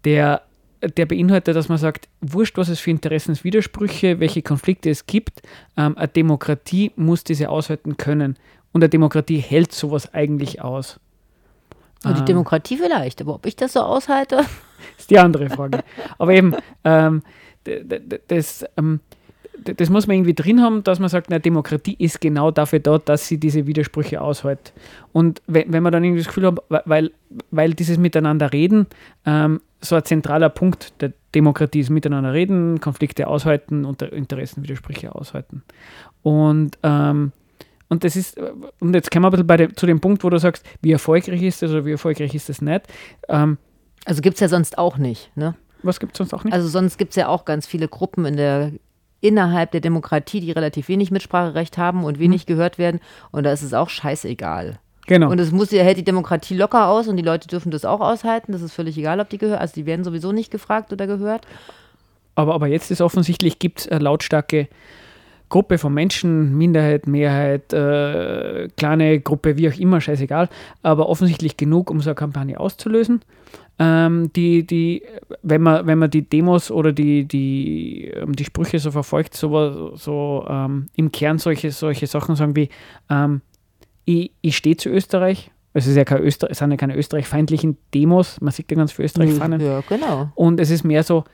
der der beinhaltet, dass man sagt, wurscht, was es für Interessenswidersprüche, welche Konflikte es gibt, ähm, eine Demokratie muss diese aushalten können. Und eine Demokratie hält sowas eigentlich aus. Und die ähm, Demokratie vielleicht, aber ob ich das so aushalte? Ist die andere Frage. aber eben, ähm, das, ähm, das muss man irgendwie drin haben, dass man sagt, na, Demokratie ist genau dafür da, dass sie diese Widersprüche aushält. Und wenn, wenn man dann irgendwie das Gefühl hat, weil, weil dieses Miteinander reden ähm, so ein zentraler Punkt der Demokratie ist, miteinander reden, Konflikte aushalten und Interessenwidersprüche aushalten. Und ähm, und das ist, und jetzt kommen wir ein bisschen bei dem, zu dem Punkt, wo du sagst, wie erfolgreich ist das oder wie erfolgreich ist das nicht. Ähm, also gibt es ja sonst auch nicht, ne? Was gibt es sonst auch nicht? Also sonst gibt es ja auch ganz viele Gruppen in der innerhalb der Demokratie, die relativ wenig Mitspracherecht haben und wenig hm. gehört werden. Und da ist es auch scheißegal. Genau. Und es muss, hält die Demokratie locker aus und die Leute dürfen das auch aushalten. Das ist völlig egal, ob die gehört. Also die werden sowieso nicht gefragt oder gehört. Aber, aber jetzt ist offensichtlich, gibt es eine lautstarke Gruppe von Menschen, Minderheit, Mehrheit, äh, kleine Gruppe, wie auch immer, scheißegal, aber offensichtlich genug, um so eine Kampagne auszulösen ähm, die, die, wenn man, wenn man die Demos oder die, die, ähm, die Sprüche so verfolgt, so, so ähm, im Kern solche, solche Sachen sagen wie, ähm, ich, ich stehe zu Österreich, es, ist ja kein Öster es sind ja keine österreichfeindlichen Demos, man sieht ja ganz für Österreich Fahnen. Ja, genau. Und es ist mehr so,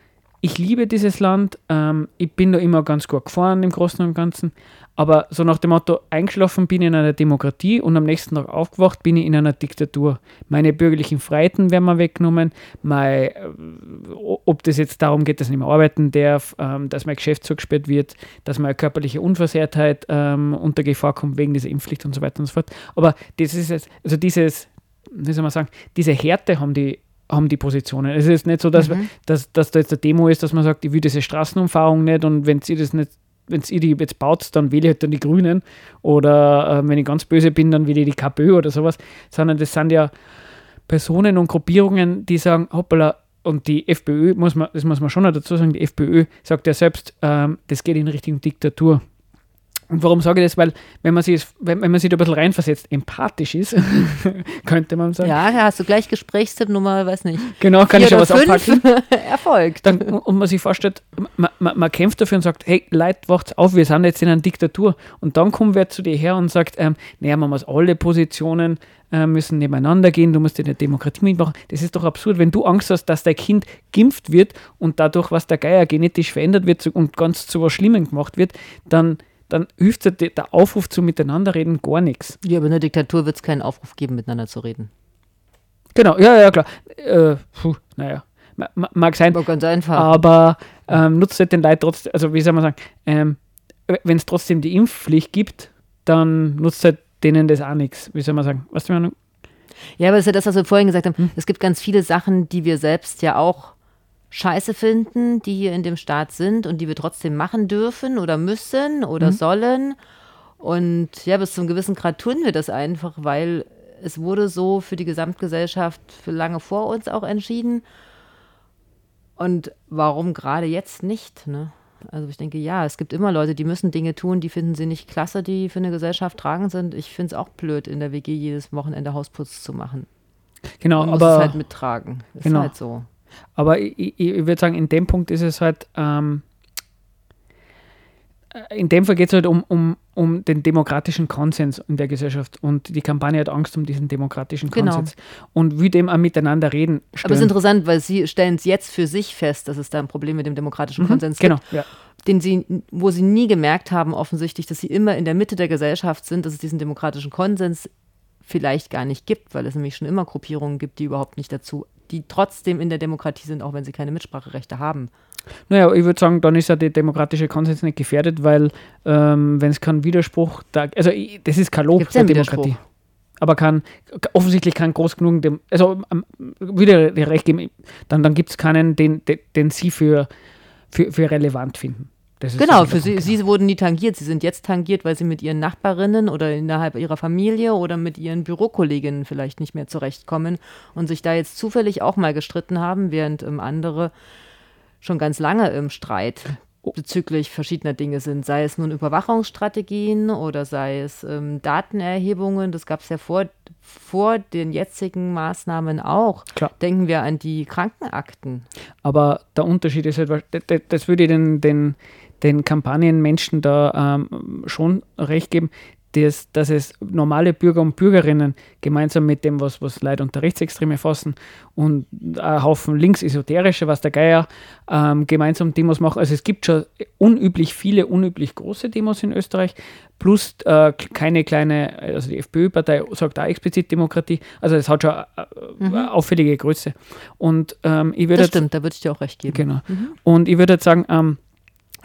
ich liebe dieses Land, ähm, ich bin da immer ganz gut gefahren im Großen und Ganzen, aber so nach dem Motto, eingeschlafen bin ich in einer Demokratie und am nächsten Tag aufgewacht bin ich in einer Diktatur. Meine bürgerlichen Freiheiten werden mir weggenommen, mein, äh, ob das jetzt darum geht, dass ich nicht mehr arbeiten darf, ähm, dass mein Geschäft zugesperrt wird, dass meine körperliche Unversehrtheit ähm, unter Gefahr kommt wegen dieser Impfpflicht und so weiter und so fort. Aber das ist jetzt, also dieses, wie soll man sagen, diese Härte haben die haben die Positionen. Es ist nicht so, dass, mhm. dass, dass da jetzt eine Demo ist, dass man sagt, ich will diese Straßenumfahrung nicht und wenn sie das nicht wenn ihr die jetzt baut, dann wähle ich halt dann die Grünen. Oder äh, wenn ich ganz böse bin, dann wähle ich die KPÖ oder sowas. Sondern das sind ja Personen und Gruppierungen, die sagen, hoppala, und die FPÖ, muss man, das muss man schon dazu sagen, die FPÖ sagt ja selbst, ähm, das geht in Richtung Diktatur. Und warum sage ich das? Weil, wenn man sich, wenn, wenn man sich da ein bisschen reinversetzt, empathisch ist, könnte man sagen. Ja, hast du gleich Gesprächstipp Nummer, weiß nicht. Genau, kann ich schon was abhaken. erfolgt. Dann, und man sich vorstellt, man, man, man kämpft dafür und sagt, hey, Leute, wacht's auf, wir sind jetzt in einer Diktatur. Und dann kommt wer zu dir her und sagt, ähm, naja, man muss alle Positionen äh, müssen nebeneinander gehen, du musst in der Demokratie mitmachen. Das ist doch absurd, wenn du Angst hast, dass dein Kind geimpft wird und dadurch, was der Geier genetisch verändert wird und ganz zu was Schlimmem gemacht wird, dann, dann hilft der Aufruf zum Miteinanderreden gar nichts. Ja, aber in der Diktatur wird es keinen Aufruf geben, miteinander zu reden. Genau, ja, ja, klar. Äh, puh, naja, ma- ma- mag sein. Aber ganz einfach. aber ähm, nutzt halt den Leuten trotzdem, also wie soll man sagen, ähm, wenn es trotzdem die Impfpflicht gibt, dann nutzt halt denen das auch nichts. Wie soll man sagen? Was du meinst? Ja, aber das ist ja das, was wir vorhin gesagt haben. Hm. Es gibt ganz viele Sachen, die wir selbst ja auch scheiße finden, die hier in dem Staat sind und die wir trotzdem machen dürfen oder müssen oder Hm. sollen. Und ja, bis zu einem gewissen Grad tun wir das einfach, weil es wurde so für die Gesamtgesellschaft für lange vor uns auch entschieden. Und warum gerade jetzt nicht? Ne? Also ich denke, ja, es gibt immer Leute, die müssen Dinge tun, die finden sie nicht klasse, die für eine Gesellschaft tragend sind. Ich finde es auch blöd, in der WG jedes Wochenende Hausputz zu machen. Genau, Man muss aber, es halt mittragen. Ist Genau. halt so. Aber ich, ich, ich würde sagen, in dem Punkt ist es halt, ähm, äh, in dem Fall geht es halt um, um, um den demokratischen Konsens in der Gesellschaft und die Kampagne hat Angst um diesen demokratischen Genau. Konsens und will dem auch miteinander reden. Aber es ist interessant, weil Sie stellen es jetzt für sich fest, dass es da ein Problem mit dem demokratischen Konsens Genau, gibt, ja. den Sie, wo Sie nie gemerkt haben, offensichtlich, dass Sie immer in der Mitte der Gesellschaft sind, dass es diesen demokratischen Konsens vielleicht gar nicht gibt, weil es nämlich schon immer Gruppierungen gibt, die überhaupt nicht dazu, die trotzdem in der Demokratie sind, auch wenn sie keine Mitspracherechte haben. Naja, ich würde sagen, dann ist ja der demokratische Konsens nicht gefährdet, weil ähm, wenn es keinen Widerspruch, da, also ich, das ist kein Lob Gibt's der Demokratie. Aber kann offensichtlich kein groß genug, dem, also ähm, wieder recht geben, dann, dann gibt es keinen, den, den, den sie für, für, für relevant finden. Genau, für sie, sie wurden nie tangiert. Sie sind jetzt tangiert, weil sie mit ihren Nachbarinnen oder innerhalb ihrer Familie oder mit ihren Bürokolleginnen vielleicht nicht mehr zurechtkommen und sich da jetzt zufällig auch mal gestritten haben, während ähm, andere schon ganz lange im Streit bezüglich verschiedener Dinge sind, sei es nun Überwachungsstrategien oder sei es ähm, Datenerhebungen, das gab es ja vor, vor den jetzigen Maßnahmen auch. Klar. Denken wir an die Krankenakten. Aber der Unterschied ist halt, weil- das, würde den, den, den Kampagnenmenschen da ähm, schon recht geben, dass, dass es normale Bürger und Bürgerinnen gemeinsam mit dem, was, was Leute unter Rechtsextreme fassen und ein Haufen Linksesoterische, was der Geier ähm, gemeinsam Demos machen. Also es gibt schon unüblich viele, unüblich große Demos in Österreich, plus äh, keine kleine, also die FPÖ-Partei sagt auch explizit Demokratie. Also es hat schon äh, eine auffällige Größe. Und ähm, ich würde Das stimmt, da würde ich dir auch recht geben. Genau. Und ich würde jetzt sagen, ähm,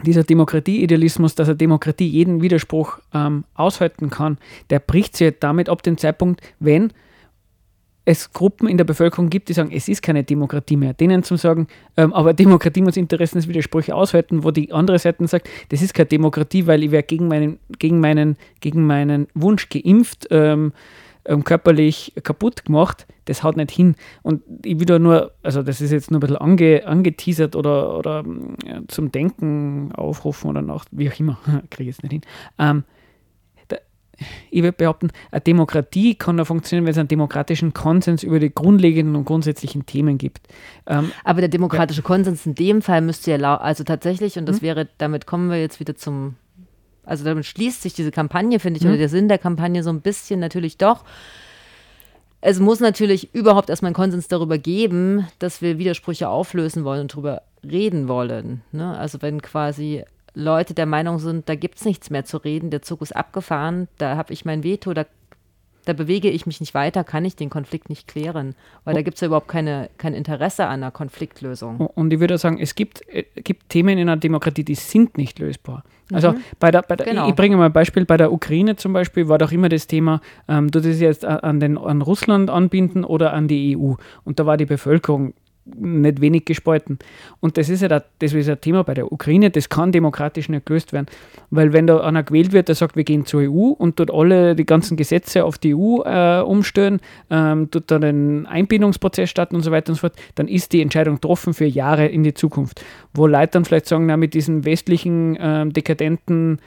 dieser Demokratie-Idealismus, dass eine Demokratie jeden Widerspruch ähm, aushalten kann, der bricht sich damit ab dem Zeitpunkt, wenn es Gruppen in der Bevölkerung gibt, die sagen, es ist keine Demokratie mehr. Denen zu sagen, ähm, aber Demokratie muss Interessenswidersprüche aushalten, wo die andere Seite sagt, das ist keine Demokratie, weil ich werde gegen meinen, gegen meinen, gegen meinen Wunsch geimpft, ähm, ähm, körperlich kaputt gemacht, das haut nicht hin. Und ich da nur, also das ist jetzt nur ein bisschen ange, angeteasert oder, oder ähm, ja, zum Denken aufrufen oder nach, wie auch immer, kriege ich jetzt nicht hin. Ähm, da, ich würde behaupten, eine Demokratie kann nur funktionieren, wenn es einen demokratischen Konsens über die grundlegenden und grundsätzlichen Themen gibt. Ähm, Aber der demokratische Konsens in dem Fall müsste ja, also tatsächlich, und das wäre, damit kommen wir jetzt wieder zum, also damit schließt sich diese Kampagne, finde ich, Mhm. oder der Sinn der Kampagne so ein bisschen natürlich doch. Es muss natürlich überhaupt erstmal einen Konsens darüber geben, dass wir Widersprüche auflösen wollen und darüber reden wollen. Ne? Also wenn quasi Leute der Meinung sind, da gibt es nichts mehr zu reden, der Zug ist abgefahren, da habe ich mein Veto, da, da bewege ich mich nicht weiter, kann ich den Konflikt nicht klären, weil da gibt es ja überhaupt keine, kein Interesse an einer Konfliktlösung. Und ich würde sagen, es gibt, äh, gibt Themen in einer Demokratie, die sind nicht lösbar. Also bei der, bei der Genau. ich, ich bringe mal ein Beispiel, bei der Ukraine zum Beispiel war doch immer das Thema, ähm, du das jetzt a- an, den, an Russland anbinden oder an die EU. Und da war die Bevölkerung nicht wenig gespalten. Und das ist ja da, das ist ein Thema bei der Ukraine, das kann demokratisch nicht gelöst werden. Weil wenn da einer gewählt wird, der sagt, wir gehen zur EU und dort alle die ganzen Gesetze auf die EU äh, umstellen, ähm, tut dann ein Einbindungsprozess starten und so weiter und so fort, dann ist die Entscheidung getroffen für Jahre in die Zukunft. Wo Leute dann vielleicht sagen, na, mit diesen westlichen, ähm, dekadenten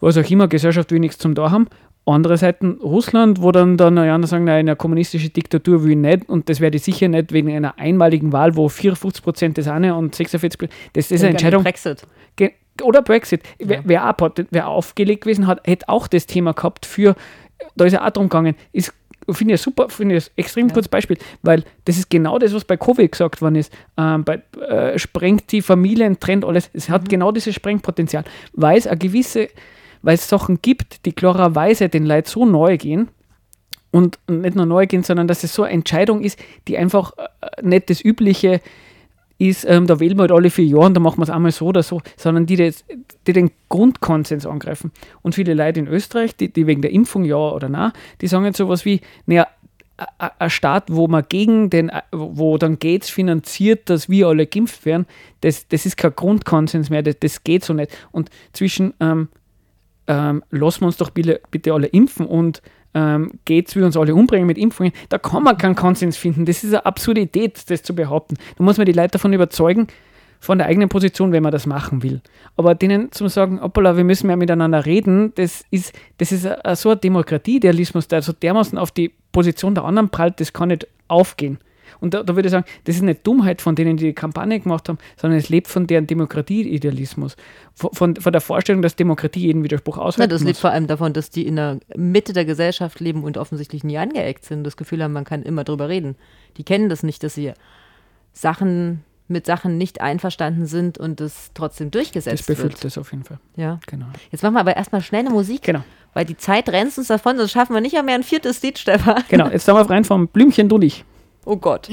was auch immer, Gesellschaft will nichts zum da haben. Andere Seiten Russland, wo dann, dann ja, sagen, nein, eine kommunistische Diktatur will ich nicht und das werde ich sicher nicht wegen einer einmaligen Wahl, wo 54 Prozent das eine und 46 Prozent, das ist eine Entscheidung. Brexit. Ge- Oder Brexit. Wer, wer, auch, pot- wer aufgelegt gewesen hat, hätte auch das Thema gehabt für, da ist ja auch drum gegangen, ist, finde ich super, finde ich ein extrem gutes Beispiel, weil das ist genau das, was bei Covid gesagt worden ist. Ähm, bei, äh, sprengt die Familien, trennt alles. Es hat genau dieses Sprengpotenzial, weil es eine gewisse, weil es Sachen gibt, die klarerweise den Leuten so neu gehen, und nicht nur neu gehen, sondern dass es so eine Entscheidung ist, die einfach äh, nicht das übliche ist, ähm, da wählen wir halt alle vier Jahre und da machen wir es einmal so oder so, sondern die, das, die den Grundkonsens angreifen. Und viele Leute in Österreich, die, die wegen der Impfung ja oder nein, die sagen jetzt sowas wie, naja, ein Staat, wo man gegen den, wo dann Gates finanziert, dass wir alle geimpft werden, das, das ist kein Grundkonsens mehr, das, das geht so nicht. Und zwischen ähm, ähm, lassen wir uns doch bitte, bitte alle impfen und ähm, geht's, will uns alle umbringen mit Impfungen, da kann man keinen Konsens finden. Das ist eine Absurdität, das zu behaupten. Da muss man die Leute davon überzeugen, von der eigenen Position, wenn man das machen will. Aber denen zu sagen, hoppala, wir müssen mehr miteinander reden, das ist, das ist a- so ein Demokratieidealismus, der so dermaßen auf die Position der anderen prallt, das kann nicht aufgehen. Und da, da würde ich sagen, das ist nicht Dummheit von denen, die die Kampagne gemacht haben, sondern es lebt von deren Demokratieidealismus. Von, von, von der Vorstellung, dass Demokratie jeden Widerspruch Na, aushalten das muss. liegt vor allem davon, dass die in der Mitte der Gesellschaft leben und offensichtlich nie angeeckt sind. Das Gefühl haben, man kann immer drüber reden. Die kennen das nicht, dass sie Sachen mit Sachen nicht einverstanden sind und es trotzdem das durchgesetzt befüllt wird. das auf jeden Fall. Ja. Genau. Jetzt machen wir aber erstmal schnell eine Musik, Genau. weil die Zeit rennt uns davon, sonst schaffen wir nicht mehr ein viertes Lied, Stefan. Genau, jetzt sind wir rein vom Blümchen, du nicht. Oh Gott.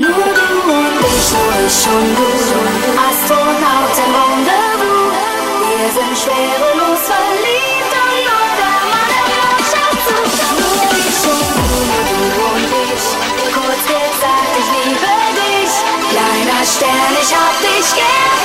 Stern, ich hab dich gern,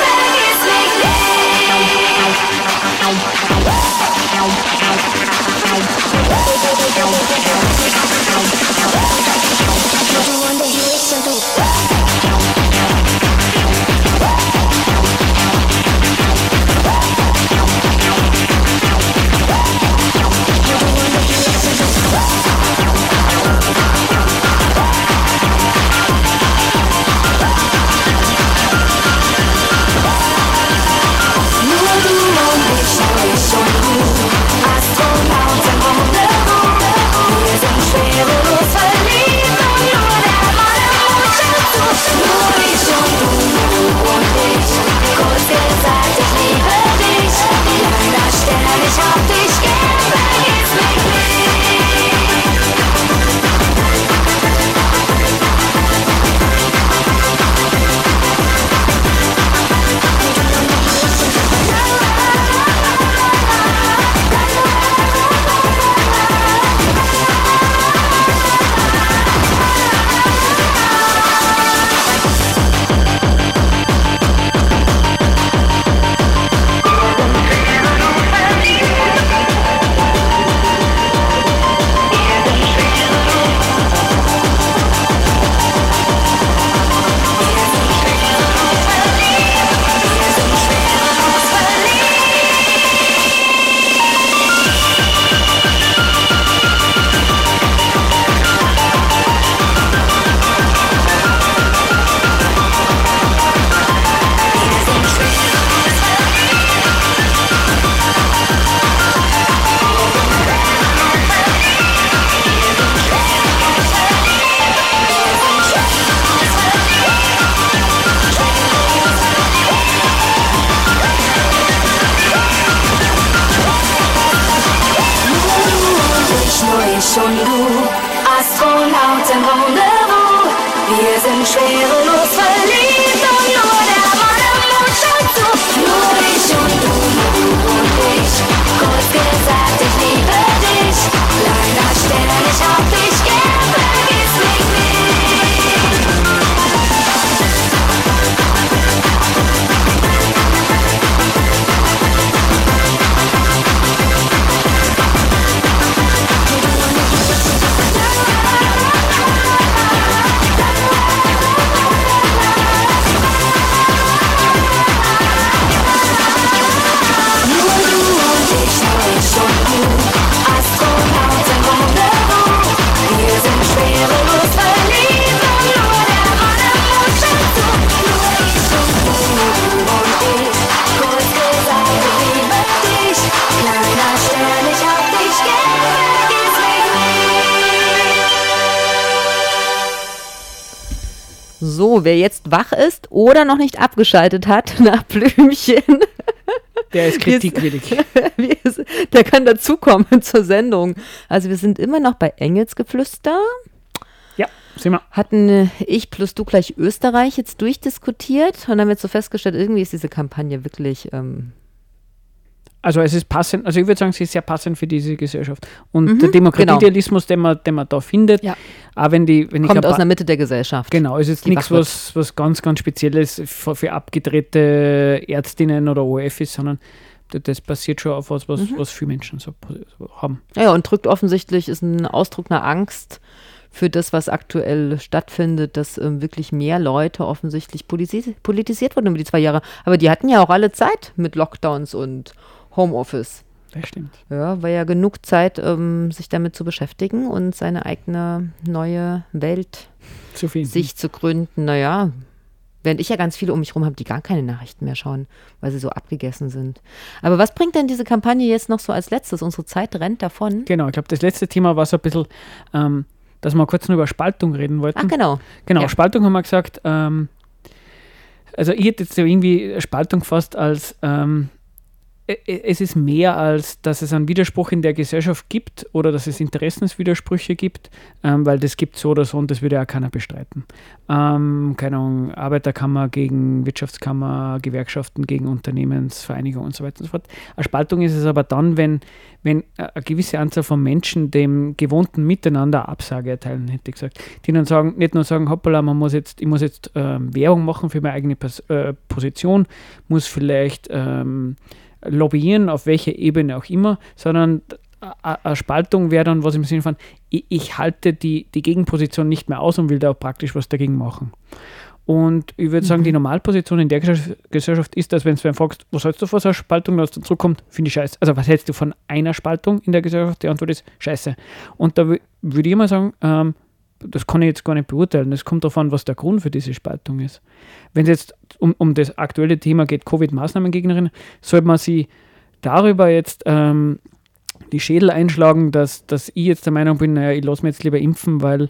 Astronauten Rendezvous. Wir sind schwerelos So, wer jetzt wach ist oder noch nicht abgeschaltet hat nach Blümchen, Der ist kritikwillig. der kann dazukommen zur Sendung. Also wir sind immer noch bei Engelsgeflüster. ja, sind wir. Hatten äh, ich plus du gleich Österreich jetzt durchdiskutiert und haben jetzt so festgestellt, irgendwie ist diese Kampagne wirklich ähm, Also es ist passend, also ich würde sagen, sie ist sehr passend für diese Gesellschaft. Und Mhm, der Demokratieidealismus, den, man, den man da findet, Ja. auch wenn die, wenn kommt glaub, aus der Mitte der Gesellschaft. Genau, es ist nichts, was, was ganz, ganz Spezielles für, für abgedrehte Ärztinnen oder OF ist, sondern das basiert schon auf was, was, Mhm. was viele Menschen so, haben. Ja, und drückt offensichtlich, ist ein Ausdruck einer Angst für das, was aktuell stattfindet, dass ähm, wirklich mehr Leute offensichtlich politisi politisiert wurden über die zwei Jahre. Aber die hatten ja auch alle Zeit mit Lockdowns und Homeoffice. Das stimmt. Ja, war ja genug Zeit, ähm, sich damit zu beschäftigen und seine eigene neue Welt Zu sich zu gründen. Naja, während ich ja ganz viele um mich herum habe, die gar keine Nachrichten mehr schauen, weil sie so abgegessen sind. Aber was bringt denn diese Kampagne jetzt noch so als letztes? Unsere Zeit rennt davon. Genau, ich glaube, das letzte Thema war so ein bisschen, ähm, dass wir kurz nur über Spaltung reden wollten. Ach, genau. Genau, Ja. Spaltung haben wir gesagt. Ähm, also ich hätte jetzt irgendwie Spaltung gefasst als ähm, es ist mehr als, dass es einen Widerspruch in der Gesellschaft gibt oder dass es Interessenswidersprüche gibt, ähm, weil das gibt so oder so und das würde ja keiner bestreiten. Ähm, keine Ahnung, Arbeiterkammer gegen Wirtschaftskammer, Gewerkschaften gegen Unternehmensvereinigung und so weiter und so fort. Eine Spaltung ist es aber dann, wenn, wenn eine gewisse Anzahl von Menschen dem gewohnten Miteinander Absage erteilen, hätte ich gesagt. Die dann sagen, nicht nur sagen, hoppala, man muss jetzt, ich muss jetzt ähm, Werbung machen für meine eigene Pers äh, Position, muss vielleicht ähm, lobbyieren, auf welcher Ebene auch immer, sondern eine Spaltung wäre dann was im Sinne von, ich, ich halte die, die Gegenposition nicht mehr aus und will da auch praktisch was dagegen machen. Und ich würde sagen, die Normalposition in der Gesellschaft- ist, dass wenn du fragst, was hältst du von so einer Spaltung, dass dann zurückkommt, finde ich scheiße. Also was hältst du von einer Spaltung in der Gesellschaft? Die Antwort ist scheiße. Und da wü- würde ich mal sagen, ähm, das kann ich jetzt gar nicht beurteilen. Es kommt darauf an, was der Grund für diese Spaltung ist. Wenn es jetzt um, um das aktuelle Thema geht, Covid-Maßnahmengegnerin, sollte man sie darüber jetzt ähm, die Schädel einschlagen, dass, dass ich jetzt der Meinung bin, naja, ich lasse mich jetzt lieber impfen, weil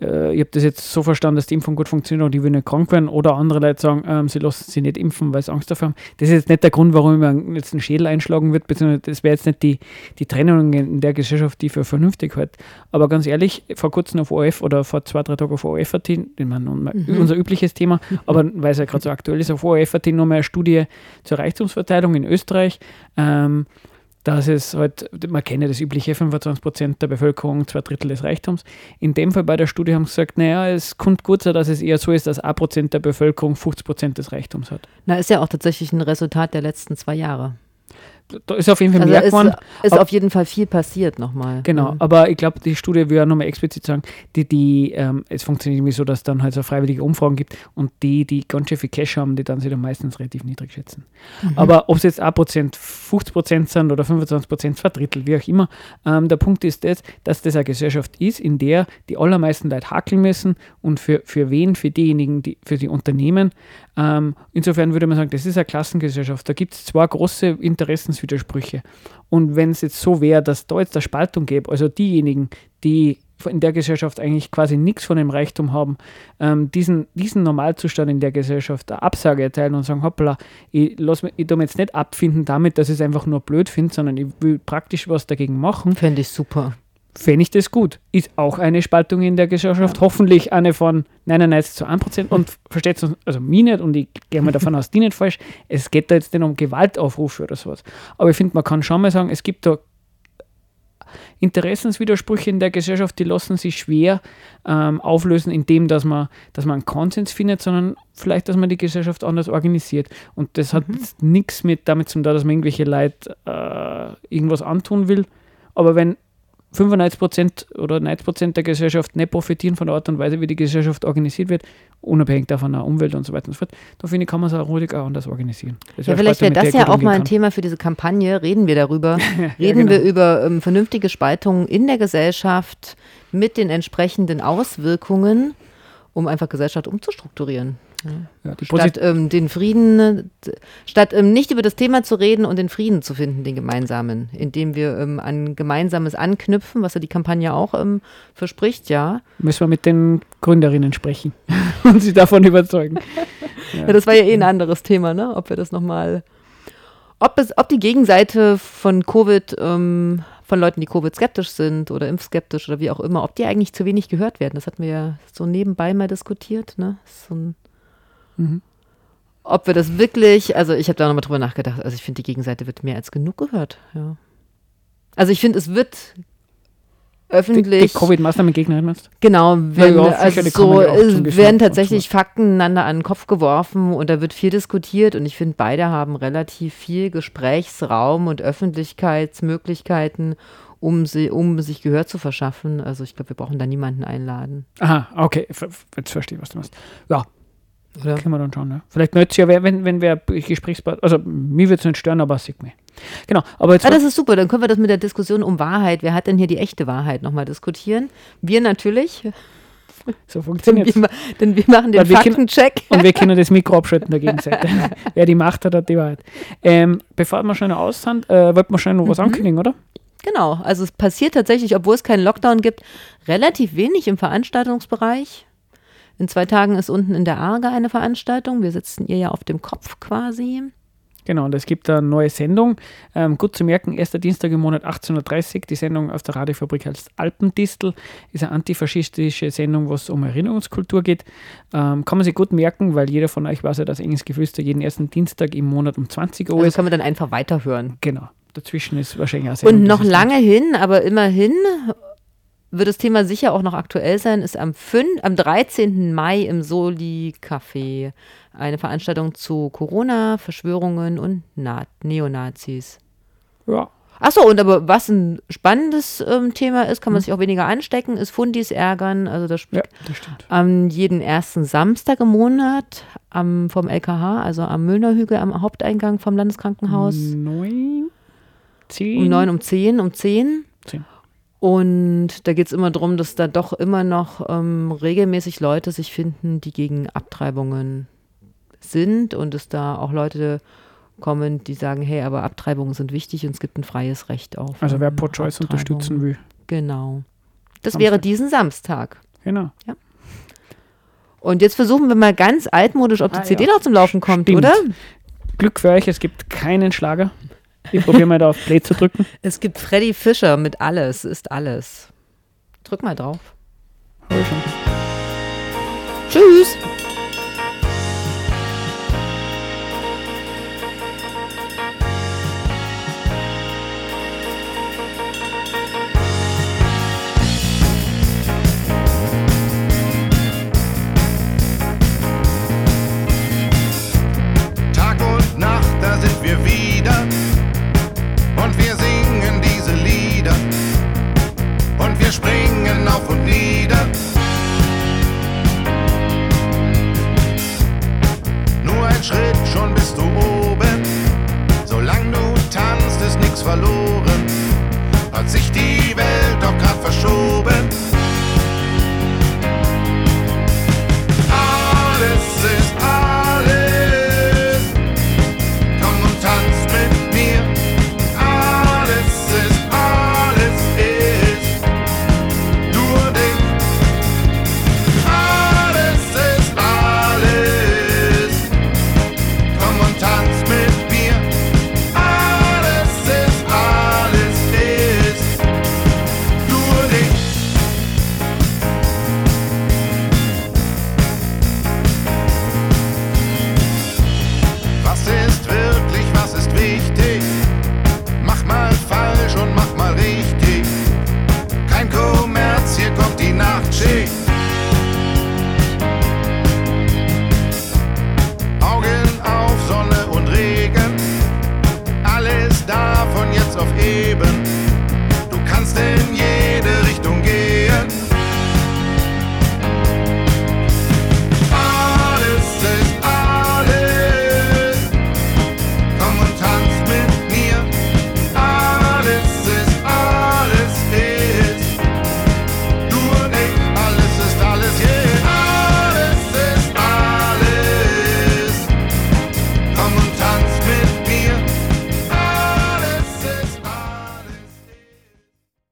äh, ich habe das jetzt so verstanden, dass die Impfung gut funktioniert und ich will nicht krank werden. Oder andere Leute sagen, ähm, sie lassen sich nicht impfen, weil sie Angst davor haben. Das ist jetzt nicht der Grund, warum man jetzt einen Schädel einschlagen wird, beziehungsweise das wäre jetzt nicht die, die Trennung in der Gesellschaft, die ich für vernünftig halt. Aber ganz ehrlich, vor kurzem auf OF oder vor zwei, drei Tagen auf OF.at, ich meine, unser übliches Thema, aber weil es ja gerade so aktuell ist, auf OF.at nochmal eine Studie zur Reichtumsverteilung in Österreich. Ähm, dass es halt, man kennt ja das übliche 25 Prozent der Bevölkerung, zwei Drittel des Reichtums. In dem Fall bei der Studie haben sie gesagt, naja, es kommt gut sein, dass es eher so ist, dass 1 Prozent der Bevölkerung 50 Prozent des Reichtums hat. Na, ist ja auch tatsächlich ein Resultat der letzten zwei Jahre. Da ist auf jeden Fall Also mehr ist, geworden. ist auf jeden Fall viel passiert nochmal. Genau, Mhm. aber ich glaube, die Studie will ja nochmal explizit sagen, die, die, ähm, es funktioniert irgendwie so, dass es dann halt so freiwillige Umfragen gibt und die, die ganz schön viel Cash haben, die dann sich dann meistens relativ niedrig schätzen. Aber ob es jetzt 1%, 50% sind oder 25%, zwei Drittel, wie auch immer, ähm, der Punkt ist das, dass das eine Gesellschaft ist, in der die allermeisten Leute hakeln müssen und für, für wen? Für diejenigen, die, für die Unternehmen. Ähm, insofern würde man sagen, das ist eine Klassengesellschaft. Da gibt es zwei große Interessenswidersprüche. Und wenn es jetzt so wäre, dass da jetzt eine Spaltung gäbe, also diejenigen, die in der Gesellschaft eigentlich quasi nichts von dem Reichtum haben, ähm, diesen, diesen Normalzustand in der Gesellschaft eine Absage erteilen und sagen, hoppla, ich, lass mich jetzt nicht abfinden damit, dass ich es einfach nur blöd finde, sondern ich will praktisch was dagegen machen, Fände ich super. Fände ich das gut. Ist auch eine Spaltung in der Gesellschaft, hoffentlich eine von 99 zu 1 Prozent und versteht uns, also mich nicht und ich gehe mal davon aus, die nicht falsch, es geht da jetzt nicht um Gewaltaufrufe oder sowas. Aber ich finde, man kann schon mal sagen, es gibt da Interessenswidersprüche in der Gesellschaft, die lassen sich schwer ähm, auflösen, indem dass man, dass man einen Konsens findet, sondern vielleicht, dass man die Gesellschaft anders organisiert. Und das hat jetzt nichts mit damit zu tun, dass man irgendwelche Leute äh, irgendwas antun will. Aber wenn 95% oder 90% der Gesellschaft nicht profitieren von der Art und Weise, wie die Gesellschaft organisiert wird, unabhängig davon der Umwelt und so weiter und so fort, da finde ich, kann man es auch ruhig auch anders organisieren. Das Ja, vielleicht wäre das ja auch mal ein umgehen Thema für diese Kampagne. Reden wir darüber. Reden genau. wir über ähm, vernünftige Spaltungen in der Gesellschaft mit den entsprechenden Auswirkungen, um einfach Gesellschaft umzustrukturieren. Ja, die Statt ähm, den Frieden, d- statt ähm, nicht über das Thema zu reden und den Frieden zu finden, den gemeinsamen, indem wir ähm, an Gemeinsames anknüpfen, was ja die Kampagne auch ähm, verspricht, ja. müssen wir mit den Gründerinnen sprechen und sie davon überzeugen. Ja, das war ja eh ein anderes Thema, ne? Ob wir das nochmal, ob es, ob die Gegenseite von Covid, ähm, von Leuten, die Covid skeptisch sind oder impfskeptisch oder wie auch immer, ob die eigentlich zu wenig gehört werden. Das hatten wir ja so nebenbei mal diskutiert, ne? So ein, Mhm. Ob wir das wirklich, also ich habe da nochmal drüber nachgedacht, also ich finde, die Gegenseite wird mehr als genug gehört, ja. Also ich finde, es wird Die, die öffentlich. Covid-Maßnahmen-Gegnerin meinst Genau, wenn, ja, sicher, also die so ja es werden tatsächlich Fakten einander an den Kopf geworfen und da wird viel diskutiert und ich finde, beide haben relativ viel Gesprächsraum und Öffentlichkeitsmöglichkeiten, um, sie, um sich Gehör zu verschaffen. Also ich glaube, wir brauchen da niemanden einladen. Aha, okay, jetzt verstehe ich, was du meinst. Ja, Oder? können wir dann schauen. Ja. Vielleicht nützt ja, wer- wenn, wenn wer Gesprächspartner, also mir wird es nicht stören, aber sieht mir. Genau, aber jetzt Ah, das ist super, dann können wir das mit der Diskussion um Wahrheit, wer hat denn hier die echte Wahrheit, nochmal diskutieren. Wir natürlich, so funktioniert ma- denn wir machen den Faktencheck. Und wir können das Mikro abschalten der Gegenseite. Wer die Macht hat, hat die Wahrheit. Ähm, bevor wir schnell aus sind, äh, wollten wir schnell noch Mhm. was ankündigen, oder? Genau, also es passiert tatsächlich, obwohl es keinen Lockdown gibt, relativ wenig im Veranstaltungsbereich. In zwei Tagen ist unten in der Arge eine Veranstaltung. Wir sitzen ihr ja auf dem Kopf quasi. Genau, und es gibt eine neue Sendung. Ähm, gut zu merken, erster Dienstag im Monat 18.30 Uhr. Die Sendung aus der Radiofabrik heißt Alpendistel. Ist eine antifaschistische Sendung, wo es um Erinnerungskultur geht. Ähm, kann man sich gut merken, weil jeder von euch weiß ja, dass Enges Geflüster jeden ersten Dienstag im Monat um 20 Uhr Also ist. können wir dann einfach weiterhören. Genau. Dazwischen ist wahrscheinlich auch Sendung, Und noch lange hin, aber immerhin wird das Thema sicher auch noch aktuell sein, ist am, 5, am 13. Mai im Soli Café eine Veranstaltung zu Corona, Verschwörungen und Na Neonazis. Ja, Achso, und aber was ein spannendes ähm, Thema ist, Mhm. kann man sich auch weniger anstecken, ist Fundis ärgern. Also das ja, spielt das stimmt. am jeden ersten Samstag im Monat am, vom LKH, also am Müllnerhügel am Haupteingang vom Landeskrankenhaus. Neun, zehn, Um neun, um zehn, um zehn. Und da geht es immer darum, dass da doch immer noch ähm, regelmäßig Leute sich finden, die gegen Abtreibungen sind und es da auch Leute kommen, die sagen, hey, aber Abtreibungen sind wichtig und es gibt ein freies Recht auf. Also wer ähm, Pro-Choice unterstützen will. Genau. Das Samstag. wäre diesen Samstag. Genau. Und jetzt versuchen wir mal ganz altmodisch, ob die Ah, CD ja. noch zum Laufen kommt, Stimmt. oder? Glück für euch, es gibt keinen Schlager. Ich probiere mal da auf Play zu drücken. Es gibt Freddy Fischer mit Alles ist alles. Drück mal drauf. Tschüss.